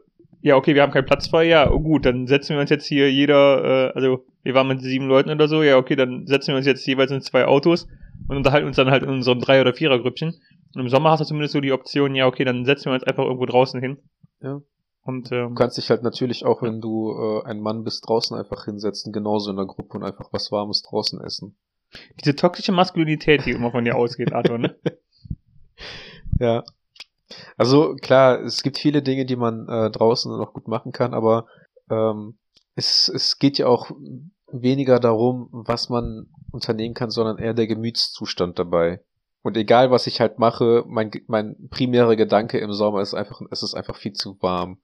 [SPEAKER 1] ja, okay, wir haben keinen Platz frei, ja, gut, dann setzen wir uns jetzt hier jeder, äh, also wir waren mit sieben Leuten oder so, ja, okay, dann setzen wir uns jetzt jeweils in zwei Autos und unterhalten uns dann halt in unserem Drei- oder Vierer-Grüppchen. Und im Sommer hast du zumindest so die Option, ja, okay, dann setzen wir uns einfach irgendwo draußen hin.
[SPEAKER 2] Ja.
[SPEAKER 1] Und
[SPEAKER 2] Du
[SPEAKER 1] ähm,
[SPEAKER 2] kannst dich halt natürlich auch, wenn du äh, ein Mann bist, draußen einfach hinsetzen, genauso in der Gruppe und einfach was Warmes draußen essen.
[SPEAKER 1] diese toxische Maskulinität, die immer von dir ausgeht, Arthur, ne?
[SPEAKER 2] Ja. Also klar, es gibt viele Dinge, die man äh, draußen noch gut machen kann, aber ähm, es, es geht ja auch weniger darum, was man unternehmen kann, sondern eher der Gemütszustand dabei. Und egal, was ich halt mache, mein, mein primärer Gedanke im Sommer ist einfach, es ist einfach viel zu warm.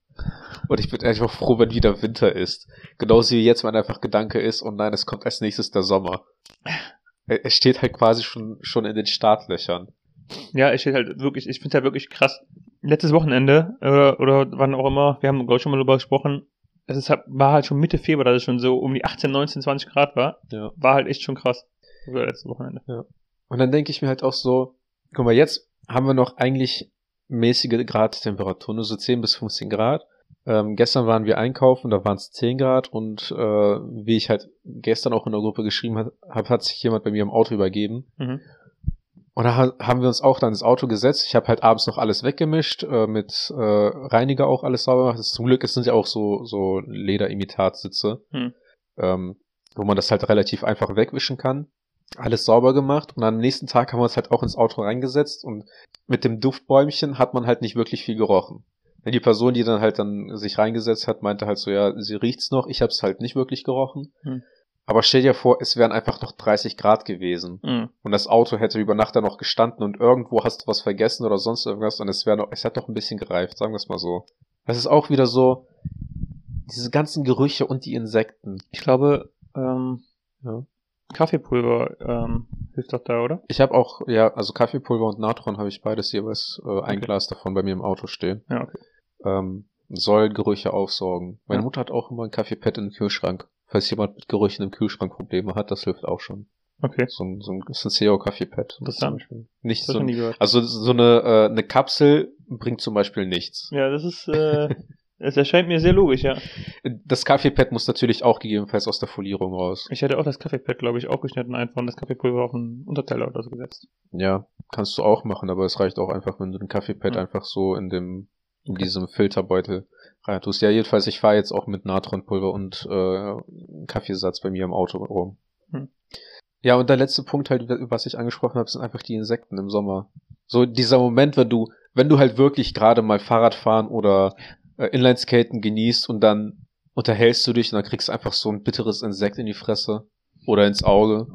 [SPEAKER 2] Und ich bin einfach froh, wenn wieder Winter ist. Genauso wie jetzt mein einfach Gedanke ist, und nein, es kommt als nächstes der Sommer. Er, er steht halt quasi schon, schon in den Startlöchern.
[SPEAKER 1] Ja, steht halt wirklich, ich finde halt wirklich krass. Letztes Wochenende, äh, oder wann auch immer, wir haben, glaube ich, schon mal darüber gesprochen, es ist halt, war halt schon Mitte Februar, dass es schon so um die 18, 19, 20 Grad war.
[SPEAKER 2] Ja.
[SPEAKER 1] War halt echt schon krass. Oder letztes Wochenende.
[SPEAKER 2] Und dann denke ich mir halt auch so, guck mal, jetzt haben wir noch eigentlich mäßige Gradtemperaturen, nur so 10 bis 15 Grad. Ähm, gestern waren wir einkaufen, da waren es 10 Grad und äh, wie ich halt gestern auch in der Gruppe geschrieben habe, hat, hat sich jemand bei mir im Auto übergeben.
[SPEAKER 1] Mhm.
[SPEAKER 2] Und da ha- haben wir uns auch dann ins Auto gesetzt. Ich habe halt abends noch alles weggemischt, äh, mit äh, Reiniger auch alles sauber gemacht. Zum Glück, es sind ja auch so, so Lederimitatsitze,
[SPEAKER 1] Hm.
[SPEAKER 2] ähm, wo man das halt relativ einfach wegwischen kann. Alles sauber gemacht und am nächsten Tag haben wir uns halt auch ins Auto reingesetzt und mit dem Duftbäumchen hat man halt nicht wirklich viel gerochen. Die Person, die dann halt dann sich reingesetzt hat, meinte halt so, ja, sie riecht's noch, ich habe es halt nicht wirklich gerochen.
[SPEAKER 1] Hm.
[SPEAKER 2] Aber stell dir vor, es wären einfach noch 30 Grad gewesen
[SPEAKER 1] Mhm.
[SPEAKER 2] und das Auto hätte über Nacht dann noch gestanden und irgendwo hast du was vergessen oder sonst irgendwas und es wäre noch, es hat doch ein bisschen gereift, sagen wir es mal so. Das ist auch wieder so, diese ganzen Gerüche und die Insekten.
[SPEAKER 1] Ich glaube, ähm,
[SPEAKER 2] Ja.
[SPEAKER 1] Kaffeepulver ähm, hilft doch da, oder?
[SPEAKER 2] Ich habe auch, ja, also Kaffeepulver und Natron habe ich beides jeweils äh, ein
[SPEAKER 1] Okay.
[SPEAKER 2] Glas davon bei mir im Auto stehen.
[SPEAKER 1] Ja, okay.
[SPEAKER 2] Ähm, soll Gerüche aufsaugen. Meine
[SPEAKER 1] Ja.
[SPEAKER 2] Mutter hat auch immer ein Kaffeepad im Kühlschrank. Falls jemand mit Gerüchen im Kühlschrank Probleme hat, das hilft auch schon.
[SPEAKER 1] Okay.
[SPEAKER 2] So ein, so ein Senseo-Kaffeepad.
[SPEAKER 1] Interessant.
[SPEAKER 2] Nicht
[SPEAKER 1] Das
[SPEAKER 2] so ein. Also so eine, äh, eine Kapsel bringt zum Beispiel nichts.
[SPEAKER 1] Ja, das ist, äh, Es erscheint mir sehr logisch, ja.
[SPEAKER 2] Das Kaffeepad muss natürlich auch gegebenenfalls aus der Folierung raus.
[SPEAKER 1] Ich hätte auch das Kaffeepad, glaube ich, aufgeschnitten, einfach und das Kaffeepulver auf einen Unterteller oder so gesetzt.
[SPEAKER 2] Ja, kannst du auch machen, aber es reicht auch einfach, wenn du den Kaffeepad
[SPEAKER 1] Ja.
[SPEAKER 2] einfach so in dem, in diesem Filterbeutel rein tust. Ja, jedenfalls, ich fahre jetzt auch mit Natronpulver und äh, Kaffeesatz bei mir im Auto rum.
[SPEAKER 1] Hm.
[SPEAKER 2] Ja, und der letzte Punkt halt, was ich angesprochen habe, sind einfach die Insekten im Sommer. So dieser Moment, wenn du, wenn du halt wirklich gerade mal Fahrrad fahren oder äh, Inlineskaten genießt und dann unterhältst du dich und dann kriegst du einfach so ein bitteres Insekt in die Fresse oder ins Auge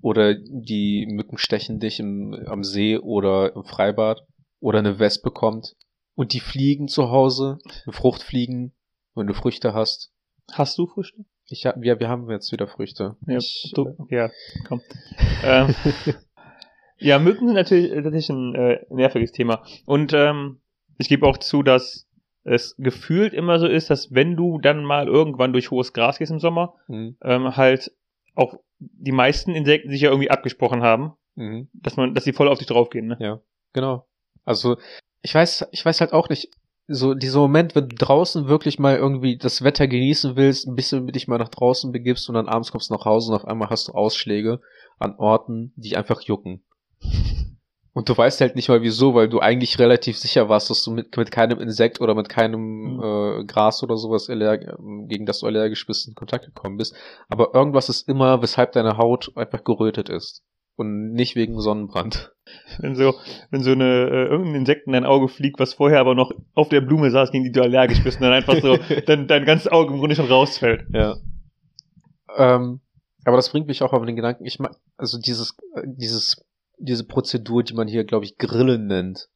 [SPEAKER 2] oder die Mücken stechen dich im, am See oder im Freibad oder eine Wespe kommt und die fliegen zu Hause, Fruchtfliegen, wenn du Früchte hast.
[SPEAKER 1] Hast du Früchte?
[SPEAKER 2] Ich hab, wir, wir haben jetzt wieder Früchte.
[SPEAKER 1] Ja,
[SPEAKER 2] ich,
[SPEAKER 1] du, ja komm. ähm, ja, Mücken sind natürlich, natürlich ein äh, nerviges Thema. Und ähm, ich gebe auch zu, dass es gefühlt immer so ist, dass wenn du dann mal irgendwann durch hohes Gras gehst im Sommer,
[SPEAKER 2] Mhm.
[SPEAKER 1] ähm, halt auch die meisten Insekten sich ja irgendwie abgesprochen haben,
[SPEAKER 2] Mhm.
[SPEAKER 1] dass man, dass sie voll auf dich draufgehen, ne?
[SPEAKER 2] Ja, genau. Also, ich weiß, ich weiß halt auch nicht, so dieser Moment, wenn du draußen wirklich mal irgendwie das Wetter genießen willst, ein bisschen dich mal nach draußen begibst und dann abends kommst du nach Hause und auf einmal hast du Ausschläge an Orten, die einfach jucken. Und du weißt halt nicht mal wieso, weil du eigentlich relativ sicher warst, dass du mit, mit keinem Insekt oder mit keinem
[SPEAKER 1] Mhm.
[SPEAKER 2] äh, Gras oder sowas gegen das du allergisch bist in Kontakt gekommen bist. Aber irgendwas ist immer, weshalb deine Haut einfach gerötet ist. Und nicht wegen Sonnenbrand.
[SPEAKER 1] Wenn so, wenn so eine, äh, irgendein Insekt in dein Auge fliegt, was vorher aber noch auf der Blume saß, gegen die du allergisch bist, und dann einfach so, dann dein ganzes Auge im Grunde schon rausfällt.
[SPEAKER 2] Ja. Ähm, aber das bringt mich auch auf den Gedanken, ich mag, also dieses, äh, dieses, diese Prozedur, die man hier, glaube ich, Grillen nennt.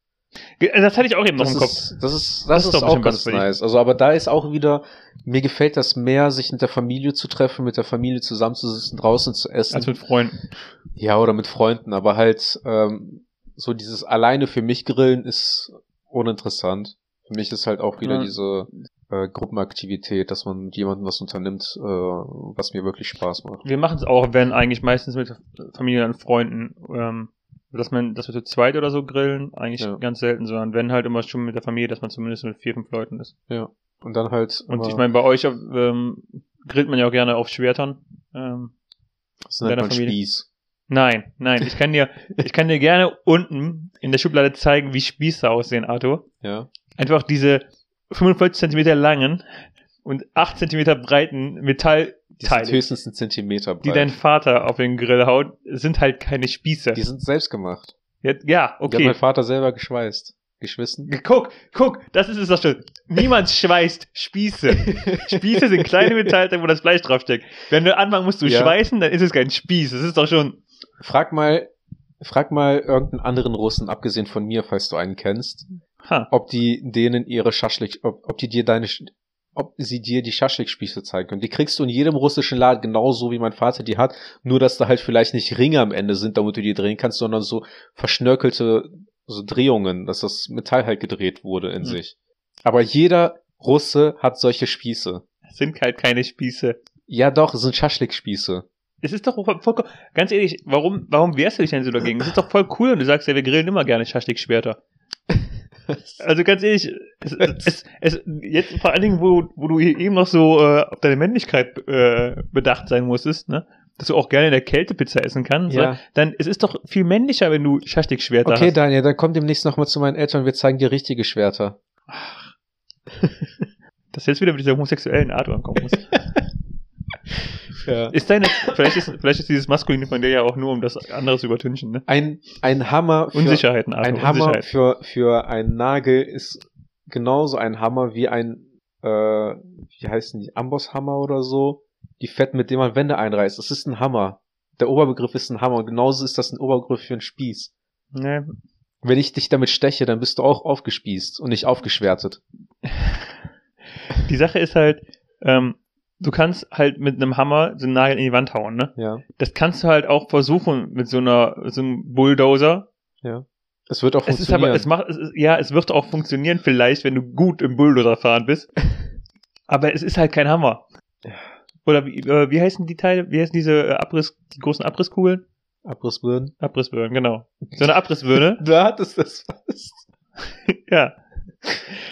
[SPEAKER 1] Ge- Das hatte ich auch eben noch
[SPEAKER 2] Das
[SPEAKER 1] im Kopf.
[SPEAKER 2] ist, das ist,
[SPEAKER 1] Das
[SPEAKER 2] das
[SPEAKER 1] ist
[SPEAKER 2] ist,
[SPEAKER 1] doch
[SPEAKER 2] auch ganz nice. Also, aber da ist auch wieder, mir gefällt das mehr, sich mit der Familie zu treffen, mit der Familie zusammenzusitzen, draußen zu essen.
[SPEAKER 1] Als mit Freunden.
[SPEAKER 2] ja, oder mit Freunden, aber halt, ähm, so dieses alleine für mich grillen ist uninteressant. Für mich ist halt auch wieder
[SPEAKER 1] Ja.
[SPEAKER 2] diese äh, Gruppenaktivität, dass man mit jemandem was unternimmt, äh, was mir wirklich Spaß macht.
[SPEAKER 1] Wir machen es auch, wenn eigentlich meistens mit Familie und Freunden, ähm, dass man, dass wir zu zweit oder so grillen, eigentlich
[SPEAKER 2] Ja.
[SPEAKER 1] ganz selten, sondern wenn halt immer schon mit der Familie, dass man zumindest mit vier, fünf Leuten ist.
[SPEAKER 2] Ja. Und dann halt.
[SPEAKER 1] Und ich meine, bei euch ähm, grillt man ja auch gerne auf Schwertern. Ähm,
[SPEAKER 2] das nennt
[SPEAKER 1] deiner Familie-
[SPEAKER 2] Spieß.
[SPEAKER 1] nein, nein, ich kann dir, ich kann dir gerne unten in der Schublade zeigen, wie Spieße aussehen, Arthur.
[SPEAKER 2] Ja.
[SPEAKER 1] Einfach diese 45 Zentimeter langen und 8 Zentimeter breiten
[SPEAKER 2] Die
[SPEAKER 1] Metallteile,
[SPEAKER 2] sind höchstens einen Zentimeter breit.
[SPEAKER 1] die dein Vater auf den Grill haut, sind halt keine Spieße.
[SPEAKER 2] Die sind selbst gemacht.
[SPEAKER 1] Ja, ja
[SPEAKER 2] Die hat
[SPEAKER 1] okay.
[SPEAKER 2] mein Vater selber geschweißt. Geschwissen.
[SPEAKER 1] Guck, guck, das ist es doch schon. Niemand schweißt Spieße. Spieße sind kleine Metallteile, wo das Fleisch draufsteckt. Wenn du anfangen musst, du
[SPEAKER 2] Ja.
[SPEAKER 1] schweißen, dann ist es kein Spieß. Das ist doch schon.
[SPEAKER 2] Frag mal, frag mal irgendeinen anderen Russen, abgesehen von mir, falls du einen kennst,
[SPEAKER 1] Ha.
[SPEAKER 2] ob die denen ihre Schaschlik, ob, ob die dir deine, ob sie dir die Schaschlikspieße zeigen können. Die kriegst du in jedem russischen Laden genauso wie mein Vater die hat, nur dass da halt vielleicht nicht Ringe am Ende sind, damit du die drehen kannst, sondern so verschnörkelte so Drehungen, dass das Metall halt gedreht wurde in
[SPEAKER 1] Hm.
[SPEAKER 2] sich. Aber jeder Russe hat solche Spieße.
[SPEAKER 1] Das sind halt keine Spieße.
[SPEAKER 2] Ja doch, es sind Schaschlikspieße.
[SPEAKER 1] Es ist doch voll, voll, ganz ehrlich, warum, warum wehrst du dich denn so dagegen? Das ist doch voll cool und du sagst ja, wir grillen immer gerne Schaschlik-Schwerter. Also ganz ehrlich, es, es, es, jetzt vor allen Dingen, wo, wo du eben noch so äh, auf deine Männlichkeit äh, bedacht sein musstest, ne? dass du auch gerne in der Kälte Pizza essen kannst,
[SPEAKER 2] Ja.
[SPEAKER 1] ne? dann es ist doch viel männlicher, wenn du Schaschlik-Schwerter
[SPEAKER 2] Okay,
[SPEAKER 1] hast.
[SPEAKER 2] Daniel, dann komm demnächst nochmal zu meinen Eltern und wir zeigen dir richtige Schwerter.
[SPEAKER 1] Dass jetzt wieder mit dieser homosexuellen Art ankommen muss.
[SPEAKER 2] Ja.
[SPEAKER 1] ist deine, vielleicht ist, vielleicht ist dieses Maskuline von dir ja auch nur, um das andere zu übertünchen, ne?
[SPEAKER 2] Ein, ein Hammer für,
[SPEAKER 1] Unsicherheiten, Arthur,
[SPEAKER 2] ein Hammer
[SPEAKER 1] Unsicherheit.
[SPEAKER 2] für, für einen Nagel ist genauso ein Hammer wie ein, äh, wie heißen die, Ambosshammer oder so. Die Fett, mit dem man Wände einreißt. Das ist ein Hammer. Der Oberbegriff ist ein Hammer. Und genauso ist das ein Oberbegriff für einen Spieß.
[SPEAKER 1] Ne,
[SPEAKER 2] Wenn ich dich damit steche, dann bist du auch aufgespießt und nicht aufgeschwärtet.
[SPEAKER 1] die Sache ist halt, ähm, du kannst halt mit einem Hammer so einen Nagel in die Wand hauen, ne?
[SPEAKER 2] Ja.
[SPEAKER 1] Das kannst du halt auch versuchen mit so einer, so einem Bulldozer.
[SPEAKER 2] Ja. Es wird auch
[SPEAKER 1] Es ist
[SPEAKER 2] funktionieren.
[SPEAKER 1] aber, es macht, es ist, ja, es wird auch funktionieren vielleicht, wenn du gut im Bulldozer fahren bist. aber es ist halt kein Hammer.
[SPEAKER 2] Ja.
[SPEAKER 1] Oder wie, äh, wie heißen die Teile, wie heißen diese äh, Abriss, die großen Abrisskugeln?
[SPEAKER 2] Abrissbirnen.
[SPEAKER 1] Abrissbirnen, genau. So eine Abrissbirne.
[SPEAKER 2] Da hat es das fast.
[SPEAKER 1] ja.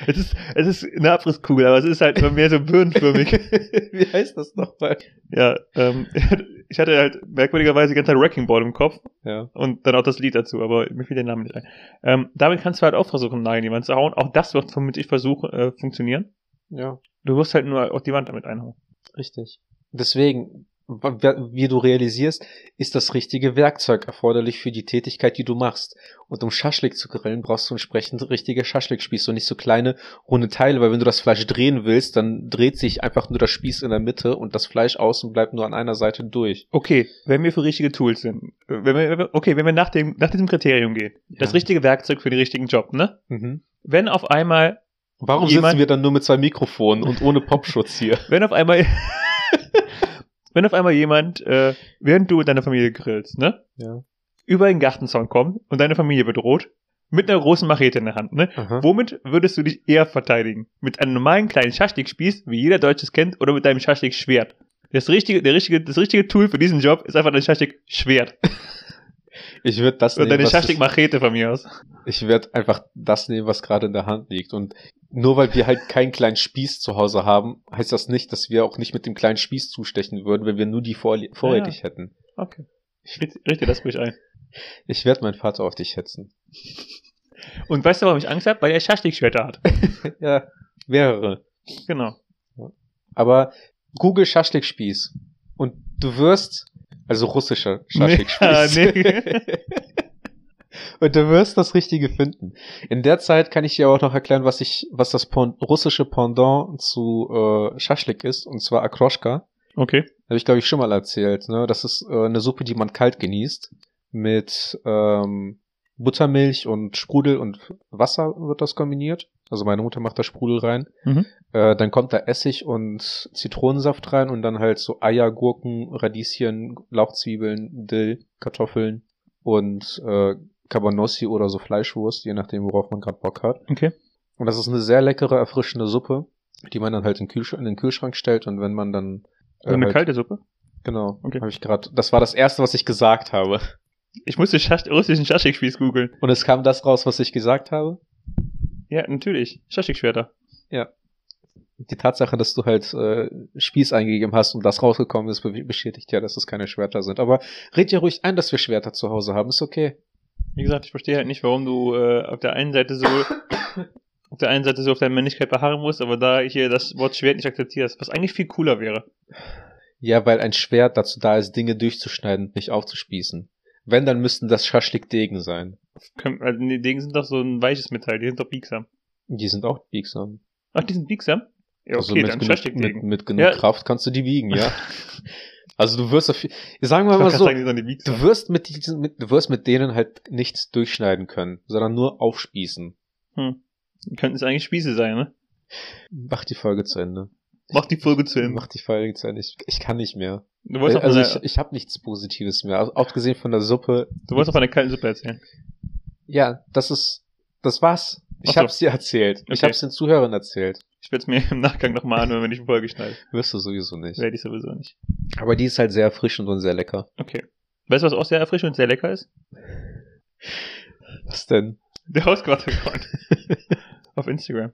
[SPEAKER 1] Es ist, es ist eine Abrisskugel, aber es ist halt immer mehr so birnenförmig.
[SPEAKER 2] Wie heißt das nochmal?
[SPEAKER 1] ja, ähm, ich hatte halt merkwürdigerweise die ganze Zeit Wrecking Ball im Kopf
[SPEAKER 2] Ja.
[SPEAKER 1] und dann auch das Lied dazu, aber mir fiel der Name nicht ein. Ähm, damit kannst du halt auch versuchen, Nagel in die Wand zu hauen. Auch das wird vermutlich versuchen, äh, funktionieren.
[SPEAKER 2] Ja.
[SPEAKER 1] Du wirst halt nur auf die Wand damit einhauen.
[SPEAKER 2] Richtig. Deswegen, wie du realisierst, ist das richtige Werkzeug erforderlich für die Tätigkeit, die du machst. Und um Schaschlik zu grillen, brauchst du entsprechend richtige Schaschlikspieße und nicht so kleine runde Teile, weil wenn du das Fleisch drehen willst, dann dreht sich einfach nur der Spieß in der Mitte und das Fleisch außen bleibt nur an einer Seite durch.
[SPEAKER 1] Okay, wenn wir für richtige Tools sind, äh, wenn wir, okay, wenn wir nach dem, nach diesem Kriterium gehen, das richtige Werkzeug für den richtigen Job, ne?
[SPEAKER 2] Mhm.
[SPEAKER 1] Wenn auf einmal,
[SPEAKER 2] Warum
[SPEAKER 1] Jemand-
[SPEAKER 2] sitzen wir dann nur mit zwei Mikrofonen und ohne Popschutz hier?
[SPEAKER 1] wenn auf einmal, wenn auf einmal jemand, äh, während du mit deiner Familie grillst, ne?
[SPEAKER 2] Ja.
[SPEAKER 1] Über den Gartenzaun kommt und deine Familie bedroht, mit einer großen Machete in der Hand, ne?
[SPEAKER 2] Aha.
[SPEAKER 1] Womit würdest du dich eher verteidigen? Mit einem normalen kleinen Schaschlikspieß, wie jeder Deutsche es kennt, oder mit deinem Schaschlikschwert? Das richtige, der richtige, das richtige Tool für diesen Job ist einfach dein Schaschlikschwert.
[SPEAKER 2] Ich würde das
[SPEAKER 1] Oder
[SPEAKER 2] nehmen,
[SPEAKER 1] deine
[SPEAKER 2] was
[SPEAKER 1] Schaschlikmachete von mir aus.
[SPEAKER 2] Ich werde einfach das nehmen, was gerade in der Hand liegt. Und nur weil wir halt keinen kleinen Spieß zu Hause haben, heißt das nicht, dass wir auch nicht mit dem kleinen Spieß zustechen würden, wenn wir nur die vor vorrätig hätten.
[SPEAKER 1] Okay. Ich richte richte das ruhig ein.
[SPEAKER 2] Ich werde meinen Vater auf dich hetzen.
[SPEAKER 1] Und weißt du, warum ich Angst habe? Weil er Schaschlikschwerter hat.
[SPEAKER 2] ja, mehrere.
[SPEAKER 1] Genau.
[SPEAKER 2] Aber Google Schaschlikspieß. Und du wirst, also russischer Schaschlikspieß.
[SPEAKER 1] Nee, nee.
[SPEAKER 2] Und du wirst das Richtige finden. In der Zeit kann ich dir auch noch erklären, was ich, was das Pon russische Pendant zu äh, Schaschlik ist, und zwar Akroschka.
[SPEAKER 1] Okay.
[SPEAKER 2] Habe ich, glaube ich, schon mal erzählt. Ne? Das ist äh, eine Suppe, die man kalt genießt. Mit ähm, Buttermilch und Sprudel und Wasser wird das kombiniert. Also meine Mutter macht da Sprudel rein.
[SPEAKER 1] Mhm.
[SPEAKER 2] Äh, dann kommt da Essig und Zitronensaft rein und dann halt so Eier, Gurken, Radieschen, Lauchzwiebeln, Dill, Kartoffeln und äh, Cabanossi oder so Fleischwurst, je nachdem, worauf man gerade Bock hat.
[SPEAKER 1] Okay.
[SPEAKER 2] Und das ist eine sehr leckere, erfrischende Suppe, die man dann halt in, den Kühlsch in den Kühlschrank stellt und wenn man dann
[SPEAKER 1] Also eine
[SPEAKER 2] halt,
[SPEAKER 1] kalte Suppe.
[SPEAKER 2] Genau,
[SPEAKER 1] Okay.
[SPEAKER 2] habe ich gerade. Das war das erste, was ich gesagt habe.
[SPEAKER 1] Ich musste Schasch russischen Schaschlikspieß googeln.
[SPEAKER 2] Und es kam das raus, was ich gesagt habe.
[SPEAKER 1] Ja, natürlich. Schaschlikschwerter.
[SPEAKER 2] Die Tatsache, dass du halt äh, Spieß eingegeben hast und das rausgekommen ist, be- bestätigt ja, dass es keine Schwerter sind. Aber red dir ruhig ein, dass wir Schwerter zu Hause haben. Ist okay.
[SPEAKER 1] Wie gesagt, ich verstehe halt nicht, warum du äh, auf der einen Seite so auf der einen Seite so auf deine Männlichkeit beharren musst, aber da hier das Wort Schwert nicht akzeptierst, was eigentlich viel cooler wäre.
[SPEAKER 2] Ja, weil ein Schwert dazu da ist, Dinge durchzuschneiden, nicht aufzuspießen. Wenn, dann müssten das Schaschlik-Degen sein.
[SPEAKER 1] Können- Also, die Degen sind doch so ein weiches Metall, die sind doch biegsam.
[SPEAKER 2] Die sind auch biegsam.
[SPEAKER 1] Ach, die sind biegsam? Ja,
[SPEAKER 2] also
[SPEAKER 1] okay,
[SPEAKER 2] mit
[SPEAKER 1] dann
[SPEAKER 2] genug, mit, mit genug
[SPEAKER 1] Ja.
[SPEAKER 2] Kraft kannst du die wiegen, ja. also du wirst auf, sagen wir mal so,
[SPEAKER 1] sagen,
[SPEAKER 2] du wirst mit diesen, mit, du wirst mit denen halt nichts durchschneiden können, sondern nur aufspießen.
[SPEAKER 1] Hm. Könnten es eigentlich Spieße sein, ne?
[SPEAKER 2] Mach die Folge zu Ende.
[SPEAKER 1] Mach die Folge zu Ende.
[SPEAKER 2] Mach die Folge zu Ende. Ich, ich kann nicht mehr.
[SPEAKER 1] Du wolltest, auch
[SPEAKER 2] also ich, ich habe nichts Positives mehr. Also, abgesehen von der Suppe.
[SPEAKER 1] du wolltest auch von der kalten Suppe erzählen.
[SPEAKER 2] Ja, das ist, das war's. Ich
[SPEAKER 1] so.
[SPEAKER 2] hab's dir erzählt. Ich
[SPEAKER 1] Okay.
[SPEAKER 2] hab's den Zuhörern erzählt.
[SPEAKER 1] Ich werde es mir im Nachgang nochmal anhören, wenn ich die Folge schneide.
[SPEAKER 2] Wirst du sowieso nicht.
[SPEAKER 1] Werde ich sowieso nicht.
[SPEAKER 2] Aber die ist halt sehr erfrischend und sehr lecker.
[SPEAKER 1] Okay. Weißt du, was auch sehr erfrischend und sehr lecker ist?
[SPEAKER 2] Was denn?
[SPEAKER 1] Der hausgemachte Account. Auf Instagram.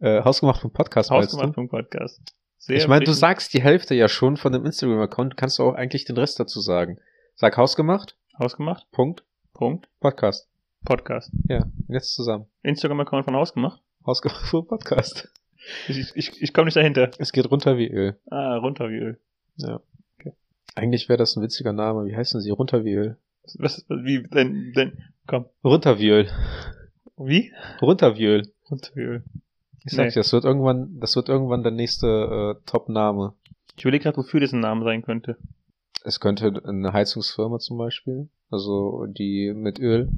[SPEAKER 2] Äh, hausgemacht vom Podcast?
[SPEAKER 1] Hausgemacht vom Podcast. Sehr
[SPEAKER 2] Ich meine, du sagst die Hälfte ja schon von dem Instagram-Account, kannst du auch eigentlich den Rest dazu sagen. Sag hausgemacht,
[SPEAKER 1] Hausgemacht.
[SPEAKER 2] Punkt,
[SPEAKER 1] Punkt.
[SPEAKER 2] Podcast.
[SPEAKER 1] Podcast.
[SPEAKER 2] Ja, jetzt zusammen.
[SPEAKER 1] Instagram-Account von Hausgemacht.
[SPEAKER 2] Hausgemacht vom Podcast.
[SPEAKER 1] Ich, ich, ich, ich komme nicht dahinter.
[SPEAKER 2] Es geht runter wie Öl.
[SPEAKER 1] Ah, runter wie Öl.
[SPEAKER 2] Ja. Eigentlich wäre das ein witziger Name. Wie heißen sie? Runter wie Öl.
[SPEAKER 1] Was, wie, denn, denn, komm.
[SPEAKER 2] Runter wie Öl.
[SPEAKER 1] Wie?
[SPEAKER 2] Runter wie Öl.
[SPEAKER 1] Runter wie Öl.
[SPEAKER 2] Ich sag
[SPEAKER 1] Nee.
[SPEAKER 2] dir, das wird irgendwann, das wird irgendwann der nächste äh, Top-Name.
[SPEAKER 1] Ich überlege gerade, wofür das ein Name sein könnte.
[SPEAKER 2] Es könnte eine Heizungsfirma zum Beispiel, also die mit Öl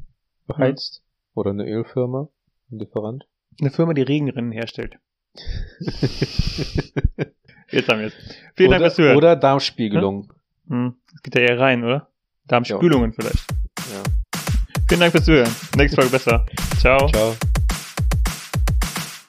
[SPEAKER 2] beheizt. Oder eine Ölfirma, ein Lieferant.
[SPEAKER 1] Eine Firma, die Regenrinnen herstellt. Jetzt haben wir es. Vielen Dank
[SPEAKER 2] oder,
[SPEAKER 1] fürs Zuhören.
[SPEAKER 2] oder Darmspiegelung.
[SPEAKER 1] Hm, das geht ja eher rein, oder? Darmspülungen vielleicht.
[SPEAKER 2] Ja.
[SPEAKER 1] Vielen Dank fürs Zuhören. Nächste Folge besser. Ciao.
[SPEAKER 2] Ciao.